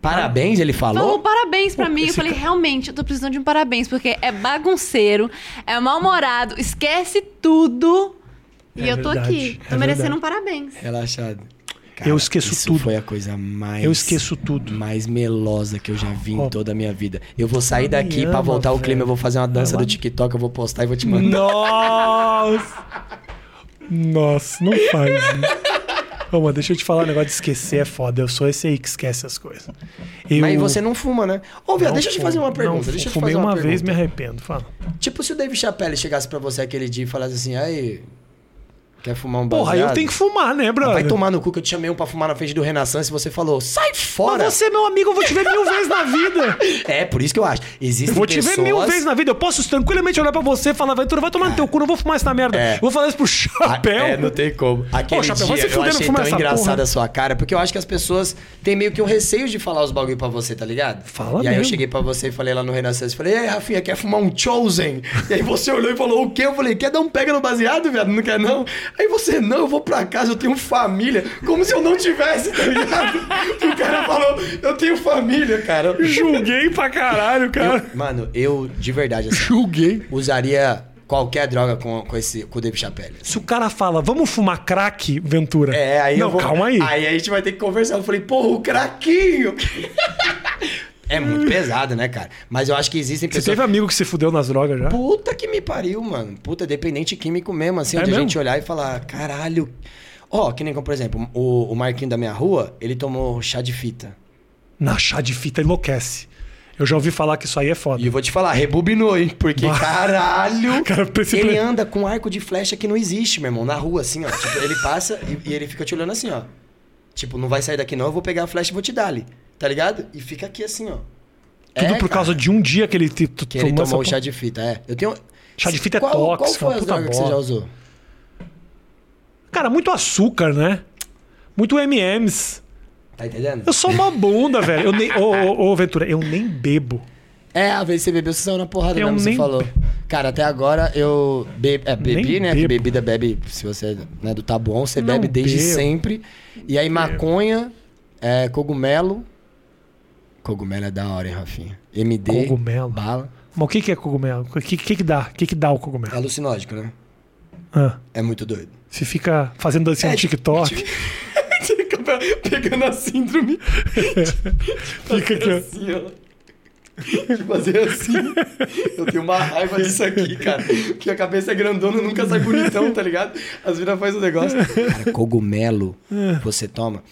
Parabéns, ele Falou falou. parabéns pra Pô, mim. Eu falei, realmente, eu tô precisando de um parabéns, porque é bagunceiro, é mal-humorado, esquece tudo. E É eu tô verdade, aqui. é Tô merecendo verdade. um parabéns. Relaxado. Eu esqueço isso tudo. foi a coisa mais. Eu esqueço tudo. Mais melosa que eu já vi Ó. em toda a minha vida. Eu vou sair daqui pra ama, voltar o clima. Eu vou fazer uma dança Ela- do TikTok. Eu vou postar e vou te mandar. Nossa! Nossa, não faz isso. Ô, mano, deixa eu te falar um negócio de esquecer, é foda. Eu sou esse aí que esquece as coisas. Eu Mas você não fuma, né? Ô, viado, não deixa eu te fazer uma não pergunta. fumo. deixa eu te Fumei fazer uma, uma vez, me pergunta. arrependo. Fala. Tipo, se o Dave Chappelle chegasse pra você aquele dia e falasse assim, aí, quer fumar um Porra, baseado? eu tenho que fumar, né, brother? Vai tomar no cu que eu te chamei um pra fumar na frente do Renaissance e você falou, sai fora! Mas você é meu amigo, eu vou te ver mil vezes na vida. (laughs) É, por isso que eu acho. Existem Eu vou te pessoas... ver mil vezes na vida. Eu posso tranquilamente olhar pra você e falar, Ventura, vai tomar no teu cu, não vou fumar essa merda. É. Vou falar isso pro Ah, chapéu. É, não tem como. Aquele Chapéu, vai dia se eu achei fumar tão engraçada porra. a sua cara, porque eu acho que as pessoas têm meio que um receio de falar os bagulho pra você, tá ligado? Fala E aí eu mesmo. cheguei pra você e falei lá no Renaissance, falei, ei, Rafinha, quer fumar um Chosen? E aí você olhou e falou, o quê? Eu falei, quer dar um pega no baseado, viado? Não quer não? Aí você, não, eu vou pra casa, eu tenho família. Como se eu não tivesse, tá ligado? (laughs) o cara falou, eu tenho família, cara. Julguei pra caralho, cara. Eu- mano, eu, de verdade, assim, Julguei. usaria qualquer droga com, com, esse, com o Dave Chappelle. Se o cara fala, vamos fumar crack, Ventura. É, aí Não, eu vou... calma aí. Aí a gente vai ter que conversar. Eu falei, porra, o craquinho. (laughs) é muito pesado, né, cara? Mas eu acho que existem Você pessoas... teve amigo que se fudeu nas drogas já? Puta que me pariu, mano. Puta, dependente químico mesmo, assim, É onde a mesmo? gente olhar e falar, caralho... Ó, que nem como, por exemplo, o, o Marquinho da minha rua, ele tomou chá de fita. Na chá de fita enlouquece. Eu já ouvi falar que isso aí é foda. E eu vou te falar, rebobinou, hein? Porque, Bah. caralho... (laughs) Cara, esse Ele anda com arco de flecha que não existe, meu irmão, na rua, assim, ó. Tipo, ele passa e, e ele fica te olhando assim, ó. Tipo, não vai sair daqui não, eu vou pegar a flecha e vou te dar ali. Tá ligado? E fica aqui assim, ó. Tudo É, por causa cara, de um dia que ele te, tu, que ele tomou essa tomou o porra. chá de fita, é. Eu tenho... Chá de fita é qual, tóxico, Qual foi a puta droga que você bola. já usou? Cara, muito açúcar, né? Muito M&M's. Tá entendendo? Eu sou uma bunda, velho. Eu nem... Ô, ô, ô, Ventura, eu nem bebo. É, a vez que você bebeu, você saiu na porrada Eu mesmo, você nem- falou. Cara, até agora eu be... é, bebi, Nem né? Que bebo. bebida bebe, se você né, do tá bom, você Não bebe desde bebo. sempre. E aí maconha, é, cogumelo. Cogumelo é da hora, hein, Rafinha? MD, Cogumelo. bala. Mas o que, que é cogumelo? O que, que, que dá? O que, que dá o É cogumelo? alucinógico, né? Ah, É muito doido. você fica fazendo dancinha É, no TikTok. Acaba (laughs) pegando a síndrome. (laughs) Fica aqui, assim, ó. De fazer assim. Eu tenho uma raiva disso aqui, cara. Porque a cabeça é grandona, nunca sai bonitão, tá ligado? As vidas faz o negócio. (laughs) Cara, cogumelo, você toma.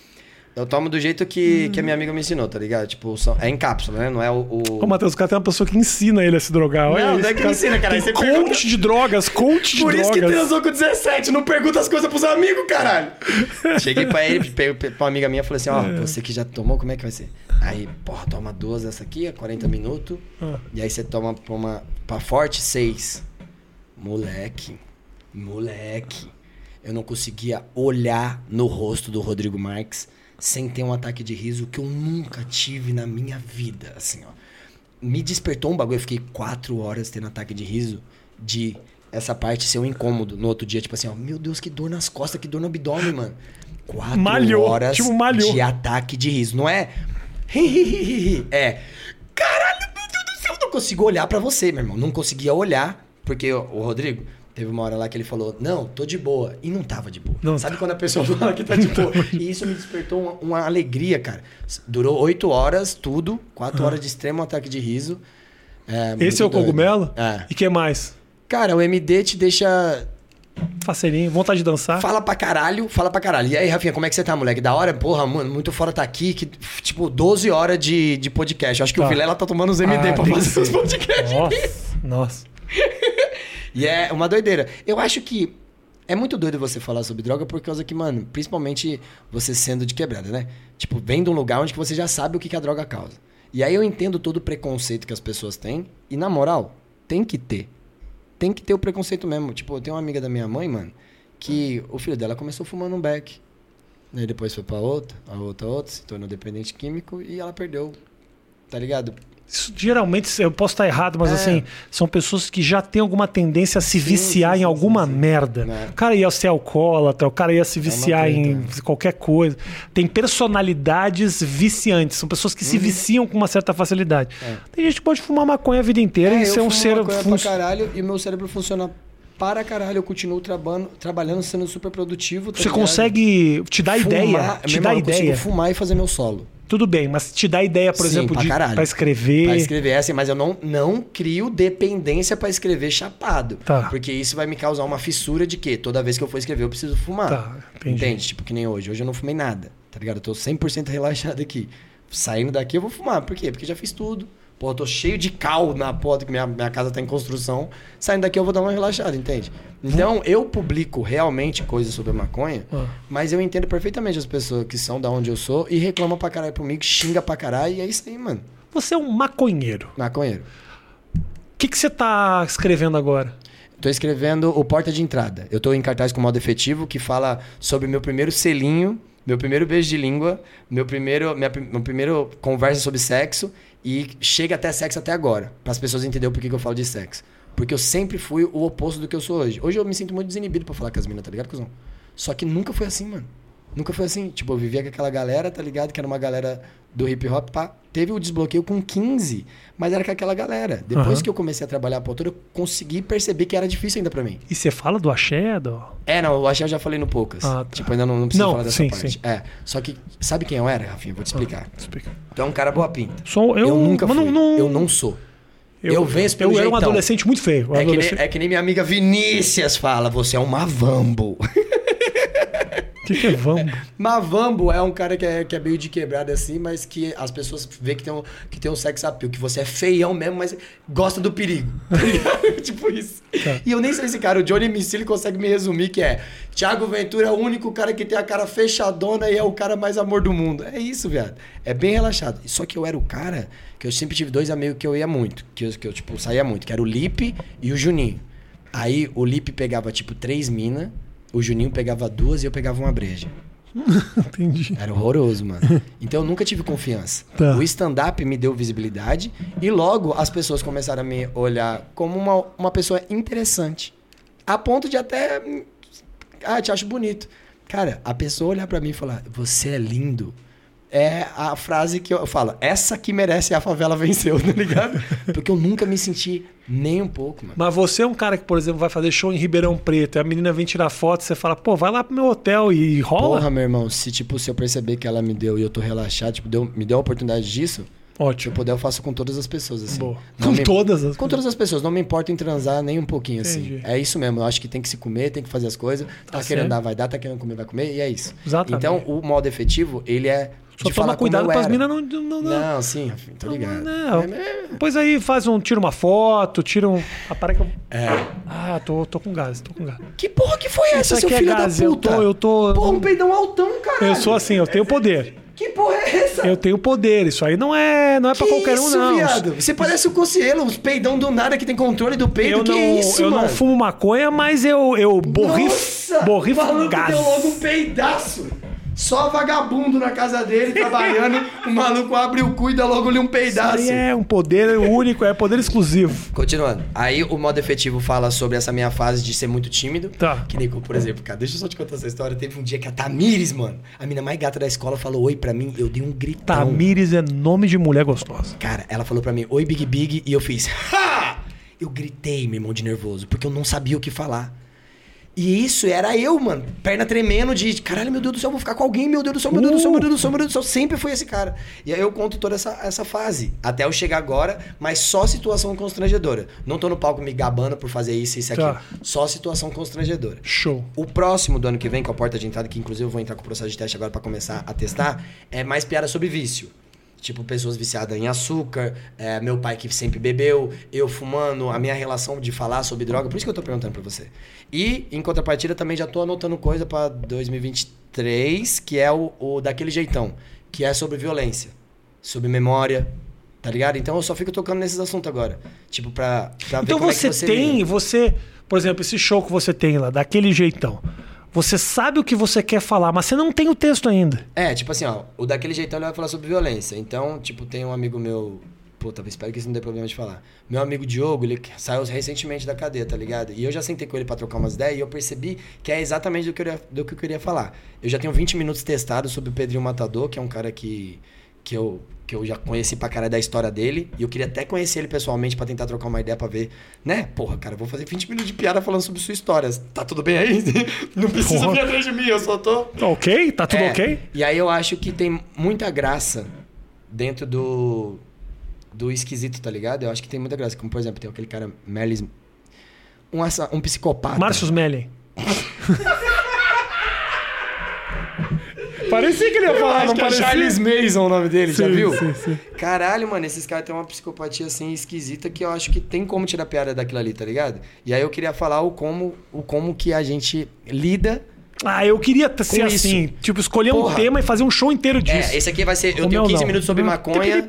Eu tomo do jeito que, que a minha amiga me ensinou, tá ligado? Tipo, são- é em cápsula, né? Não é o. o- Ô, Matheus, o cara tem uma pessoa que ensina ele a se drogar. Olha Não, isso, não é que cara. ensina, cara. Tem você coach pergunta- de drogas, coach de Por isso que drogas. transou com 17, não pergunta as coisas pros amigos, caralho. (laughs) Cheguei pra ele, pra uma amiga minha, falei assim, ó, É. você que já tomou, como é que vai ser? Aí, porra, toma duas dessa aqui, é 40 minutos. Ah. E aí você toma pra, uma, pra forte, seis. Moleque, moleque. Eu não conseguia olhar no rosto do Rodrigo Marques sem ter um ataque de riso que eu nunca tive na minha vida, assim, ó. Me despertou um bagulho, eu fiquei quatro horas tendo ataque de riso de essa parte ser um incômodo. No outro dia, tipo assim, ó, meu Deus, que dor nas costas, que dor no abdômen, mano. Quatro Malhou, horas tipo, malhou. de ataque de riso. Não é... é... Caralho, meu Deus do céu, eu não consigo olhar pra você, meu irmão. Não conseguia olhar, porque o Rodrigo... Teve uma hora lá que ele falou, não, tô de boa. E não tava de boa. Não Sabe quando a pessoa (laughs) fala que tá de boa? E isso me despertou uma, uma alegria, cara. Durou oito horas, tudo. Quatro horas de extremo ataque de riso. É, Esse é o doido. cogumelo? É. E que mais? Cara, o MD te deixa. Faceirinho, vontade de dançar. Fala pra caralho, fala pra caralho. E aí, Rafinha, como é que você tá, moleque? Da hora? Porra, mano, muito fora tá aqui. Que, tipo, 12 horas de, de podcast. Eu acho que Tá. o Vilela tá tomando os MD Ah, pra fazer os podcasts. Nossa, nossa. (laughs) E é uma doideira. Eu acho que é muito doido você falar sobre droga por causa que, mano, principalmente você sendo de quebrada, né? Tipo, vem de um lugar onde você já sabe o que, que a droga causa. E aí eu entendo todo o preconceito que as pessoas têm. E na moral, tem que ter. Tem que ter o preconceito mesmo. Tipo, eu tenho uma amiga da minha mãe, mano, que o filho dela começou fumando um beck. Aí depois foi pra outra, a outra, a outra, se tornou dependente químico e ela perdeu. Tá ligado? Isso, geralmente, eu posso estar errado, mas É. assim, são pessoas que já têm alguma tendência a se Sim, viciar sim, em alguma sim, merda. É. O cara ia ser alcoólatra, o cara ia se uma viciar treta, em né? qualquer coisa. Tem personalidades viciantes, são pessoas que se viciam com uma certa facilidade. Uhum. É. Tem gente que pode fumar maconha a vida inteira e eu ser um fumo ser. maconha fun- pra caralho e meu cérebro funciona para caralho. Eu continuo trabalhando, trabalhando sendo super produtivo. tá Você ligado? consegue. Te dá Fumar, ideia. Te dá irmão, eu consigo ideia. fumar e fazer meu solo. Tudo bem, mas te dá ideia, por Sim, exemplo, pra de caralho. pra escrever. Pra escrever assim, mas eu não, não crio dependência pra escrever chapado. Tá. Porque isso vai me causar uma fissura de que toda vez que eu for escrever eu preciso fumar. Tá, entendi. Entende? Tipo, que nem hoje. Hoje eu não fumei nada, tá ligado? Eu tô 100% relaxado aqui. Saindo daqui eu vou fumar. Por quê? Porque já fiz tudo. Pô, eu tô cheio de cal na porta, que minha, minha casa tá em construção. Saindo daqui eu vou dar uma relaxada, entende? Então, eu publico realmente coisas sobre maconha, Ah. mas eu entendo perfeitamente as pessoas que são da onde eu sou e reclamam pra caralho comigo, xinga pra caralho, e é isso aí, mano. Você é um maconheiro. Maconheiro. O que, que você tá escrevendo agora? Tô escrevendo o Porta de Entrada. Eu tô em cartaz com modo efetivo que fala sobre meu primeiro selinho, meu primeiro beijo de língua, meu primeiro, minha, meu primeiro conversa sobre sexo e chega até sexo até agora, para as pessoas entenderem por que que eu falo de sexo. Porque eu sempre fui o oposto do que eu sou hoje. Hoje eu me sinto muito desinibido pra falar com as minas, tá ligado, cuzão? Só que nunca foi assim, mano. Nunca foi assim. Tipo, eu vivia com aquela galera, tá ligado? Que era uma galera do hip hop, pá. Teve o desbloqueio com 15, mas era com aquela galera. Depois Aham. que eu comecei a trabalhar a altura, eu consegui perceber que era difícil ainda pra mim. E você fala do axé? Do... É, não, o axé eu já falei no poucas. Ah, tá. Tipo, ainda não, não preciso falar dessa sim, parte. sim. É. Só que, sabe quem eu era, Rafinha? Vou te explicar. Explica. Tu é um cara boa pinta. Sou, eu, Eu, nunca fui. não, não- Eu não sou. Eu venço pelo Eu era um jeitão. adolescente muito feio. Um É que, nem, adolescente- é que nem minha amiga Vinícius fala, você é um mavambo. (laughs) O que, que é vamos? Mavambo (laughs) é um cara que é, que é meio de quebrada assim, mas que as pessoas vê que tem um, que tem um sex appeal, que você é feião mesmo, mas gosta do perigo. (laughs) Tá tipo isso. Tá. E eu nem sei esse cara, o Johnny MC ele consegue me resumir que é Thiago Ventura é o único cara que tem a cara fechadona e é o cara mais amor do mundo. É isso, viado. É bem relaxado. Só que eu era o cara que eu sempre tive dois amigos que eu ia muito, que eu, que eu tipo, saía muito, que era o Lipe e o Juninho. Aí o Lipe pegava tipo três minas, o Juninho pegava duas e eu pegava uma breja. (laughs) Entendi. Era horroroso, mano. Então eu nunca tive confiança. Tá. O stand-up me deu visibilidade e logo as pessoas começaram a me olhar como uma, uma pessoa interessante. A ponto de até. Ah, te acho bonito. Cara, a pessoa olhar pra mim e falar, você é lindo. É a frase que eu falo, essa que merece a favela venceu, (laughs) tá ligado? Porque eu nunca me senti nem um pouco, mano. Mas você é um cara que, por exemplo, vai fazer show em Ribeirão Preto, e a menina vem tirar foto, você fala, pô, vai lá pro meu hotel e rola? Porra, meu irmão, se tipo, se eu perceber que ela me deu e eu tô relaxado, tipo, deu, me deu a oportunidade disso, se eu Ótimo. puder, eu faço com todas as pessoas, assim. Boa. Não Com me- todas as Com todas as pessoas, não me importa em transar nem um pouquinho, Entendi. assim. É isso mesmo, eu acho que tem que se comer, tem que fazer as coisas. Tá, Tá querendo dar, vai dar, tá querendo comer, vai comer, e é isso. Exatamente. Então, o modo efetivo, ele é. Só toma cuidado eu para as minas não, não, não, Não, sim, tô ligado. Não. É, é, Depois aí faz um, tira uma foto, tira um. (laughs) Eu... é. Ah, tô, tô com gás, tô com gás. Que porra que foi essa, Isso seu é filho gás, da eu puta? tô, eu tô. Porra, um peidão altão, cara. Eu sou assim, eu tenho poder. Que porra é essa? Eu tenho poder. Isso aí não é, não é pra que qualquer um, isso, não. viado? Você parece o Cossielo, os peidão do nada que tem controle do peido. Eu que não, isso, eu mano? não fumo maconha, mas eu, eu borrifo, Nossa! borrifo gás. deu logo um peidaço. Só vagabundo na casa dele, trabalhando. o maluco abre o cu e dá logo ali um Isso peidaço. aí é um poder único, é poder exclusivo. Continuando. Aí o modo efetivo fala sobre essa minha fase de ser muito tímido. Tá. Que nem, por exemplo, cara, deixa eu só te contar essa história. Teve um dia que a Tamires, mano, a mina mais gata da escola, falou oi pra mim. Eu dei um gritão. Tamires é nome de mulher gostosa. Cara, ela falou pra mim, oi Big Big, e eu fiz, (laughs) ha! Eu gritei, meu irmão, de nervoso, porque eu não sabia o que falar. E isso era eu, mano, perna tremendo de caralho, meu Deus do céu, vou ficar com alguém, meu Deus do céu, meu Deus do céu, meu Deus do céu, meu Deus do céu. Sempre foi esse cara. E aí eu conto toda essa, essa fase, até eu chegar agora, mas só situação constrangedora. Não tô no palco me gabando por fazer isso e isso Tá. aquilo. Só situação constrangedora. Show. O próximo do ano que vem, com a porta de entrada, que inclusive eu vou entrar com o processo de teste agora pra começar a testar, é mais piada sobre vício. Tipo, pessoas viciadas em açúcar, é, meu pai que sempre bebeu, eu fumando, a minha relação de falar sobre droga. Por isso que eu tô perguntando pra você. E, em contrapartida, também já tô anotando coisa pra 2023, que é o, o daquele jeitão, que é sobre violência, sobre memória, tá ligado? Então eu só fico tocando nesses assuntos agora. Tipo, pra, pra ver Então como você, é que você tem, lida. você, por exemplo, esse show que você tem lá, daquele jeitão. Você sabe o que você quer falar, mas você não tem o texto ainda. É, tipo assim, ó, o daquele jeitão ele vai falar sobre violência. Então, tipo, tem um amigo meu. Puta, espero que isso não dê problema de falar. Meu amigo Diogo, ele saiu recentemente da cadeia, tá ligado? E eu já sentei com ele pra trocar umas ideias e eu percebi que é exatamente do que eu, ia- do que eu queria falar. Eu já tenho 20 minutos testado sobre o Pedrinho Matador, que é um cara que, que, eu, que eu já conheci pra cara da história dele. E eu queria até conhecer ele pessoalmente pra tentar trocar uma ideia pra ver, né? Porra, cara, eu vou fazer 20 minutos de piada falando sobre sua história. Tá tudo bem aí? (laughs) Não precisa Porra. vir atrás de mim, eu só tô. Tá ok? Tá tudo É, ok? E aí eu acho que tem muita graça dentro do do esquisito, tá ligado? Eu acho que tem muita graça. Como, por exemplo, tem aquele cara, Merlis... Um, um psicopata. Márcio Smelling. (laughs) parecia que ele ia Eu falar, não que é parecia? Charles Mason o nome dele, já Sim, viu? sim, sim. Caralho, mano, esses caras têm uma psicopatia assim esquisita que eu acho que tem como tirar piada daquilo ali, tá ligado? E aí eu queria falar o como, o como que a gente lida. Ah, eu queria ser isso. assim. Tipo, escolher um Porra. tema e fazer um show inteiro disso. É, esse aqui vai ser. Eu O tenho meu 15 não. minutos sobre Hum, maconha.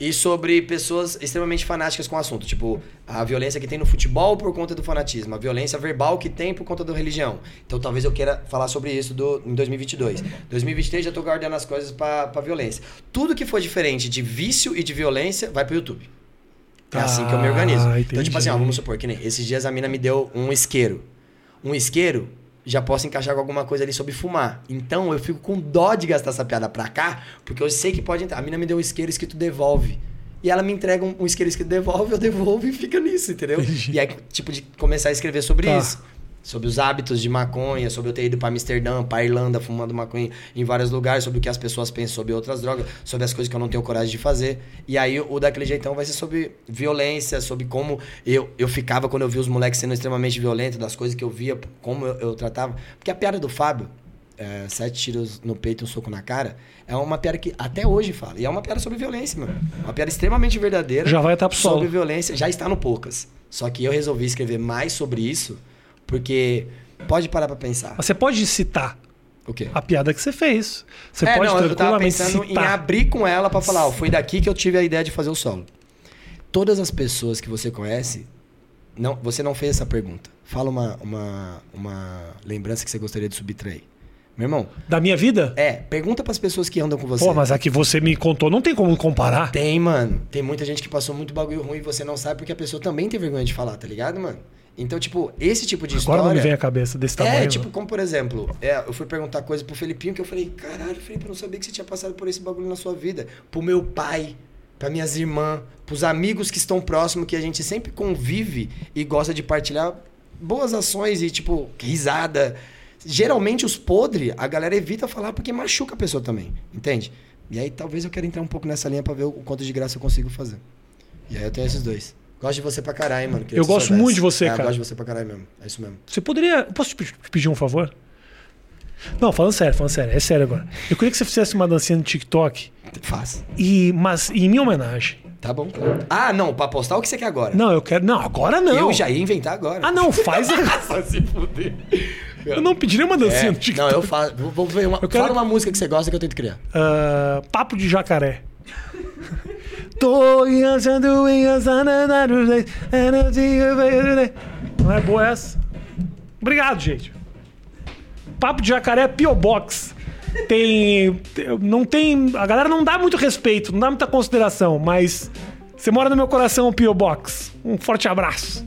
E sobre pessoas extremamente fanáticas com o assunto. Tipo, a violência que tem no futebol por conta do fanatismo. A violência verbal que tem por conta da religião. Então talvez eu queira falar sobre isso do, em 2022. 2023 já tô guardando as coisas pra, pra violência. Tudo que for diferente de vício e de violência vai pro YouTube. É assim que eu me organizo. Ah, então, tipo assim, ó, vamos supor que nem esses dias a mina me deu um isqueiro. Um isqueiro, já posso encaixar com alguma coisa ali sobre fumar. Então eu fico com dó de gastar essa piada pra cá, porque eu sei que pode entrar. A mina me deu um isqueiro escrito devolve. E ela me entrega um, um isqueiro escrito devolve, eu devolvo e fica nisso, entendeu? E aí, tipo, de começar a escrever sobre Tá. isso. Sobre os hábitos de maconha, sobre eu ter ido pra Amsterdã, pra Irlanda, fumando maconha em vários lugares, sobre o que as pessoas pensam sobre outras drogas, sobre as coisas que eu não tenho coragem de fazer. E aí o daquele jeitão vai ser sobre violência, sobre como eu, eu ficava quando eu vi os moleques sendo extremamente violentos, das coisas que eu via, como eu, eu tratava. Porque a piada do Fábio, é, sete tiros no peito e um soco na cara, é uma piada que até hoje fala. E é uma piada sobre violência, mano. Uma piada extremamente verdadeira. Já vai estar pro Sobre solo. violência, já está no Poucas. Só que eu resolvi escrever mais sobre isso, porque pode parar pra pensar. Mas você pode citar O quê? a piada que você fez. Você é, pode não, eu tava pensando em citar. abrir com ela pra falar, ó, foi daqui que eu tive a ideia de fazer o solo. Todas as pessoas que você conhece, não, você não fez essa pergunta. Fala uma, uma, uma lembrança que você gostaria de subtrair. Meu irmão, Da minha vida? é, pergunta pras pessoas que andam com você. Pô, mas a que você me contou não tem como comparar. Tem, mano. Tem muita gente que passou muito bagulho ruim e você não sabe porque a pessoa também tem vergonha de falar, tá ligado, mano? Então, tipo, esse tipo de Agora história... não me vem a cabeça desse tamanho. É, tipo, como por exemplo, é, eu fui perguntar coisa pro Felipinho que eu falei, caralho, Felipe, eu não sabia que você tinha passado por esse bagulho na sua vida. Pro meu pai, pra minhas irmãs, pros amigos que estão próximos, que a gente sempre convive e gosta de partilhar boas ações e, tipo, risada. Geralmente os podres, a galera evita falar porque machuca a pessoa também, entende? E aí talvez eu quero entrar um pouco nessa linha pra ver o quanto de graça eu consigo fazer. E aí eu tenho esses dois. Gosto de você pra caralho, mano. Eu gosto soubesse. muito de você, É, cara. Eu gosto de você pra caralho mesmo. É isso mesmo. Você poderia. Posso te pe- te pedir um favor? Não, falando sério, falando sério. É sério agora. Eu queria que você fizesse uma dancinha no TikTok, Faz. e, mas em minha homenagem. Tá bom. Ah, não, pra postar o que você quer agora? Não, eu quero. Não, agora não. Eu já ia inventar agora. Ah, não, faz. (laughs) Só se fuder. eu não pediria uma dancinha É, no TikTok. não, eu faço. Vou, ver uma. Eu quero- Fala uma música que você gosta que eu tento criar. Ah, papo de jacaré. Não é boa essa? Obrigado, gente. Papo de jacaré P.O. Box. Tem. Não tem. A galera não dá muito respeito, não dá muita consideração, mas. Você mora no meu coração, P.O. Box. Um forte abraço.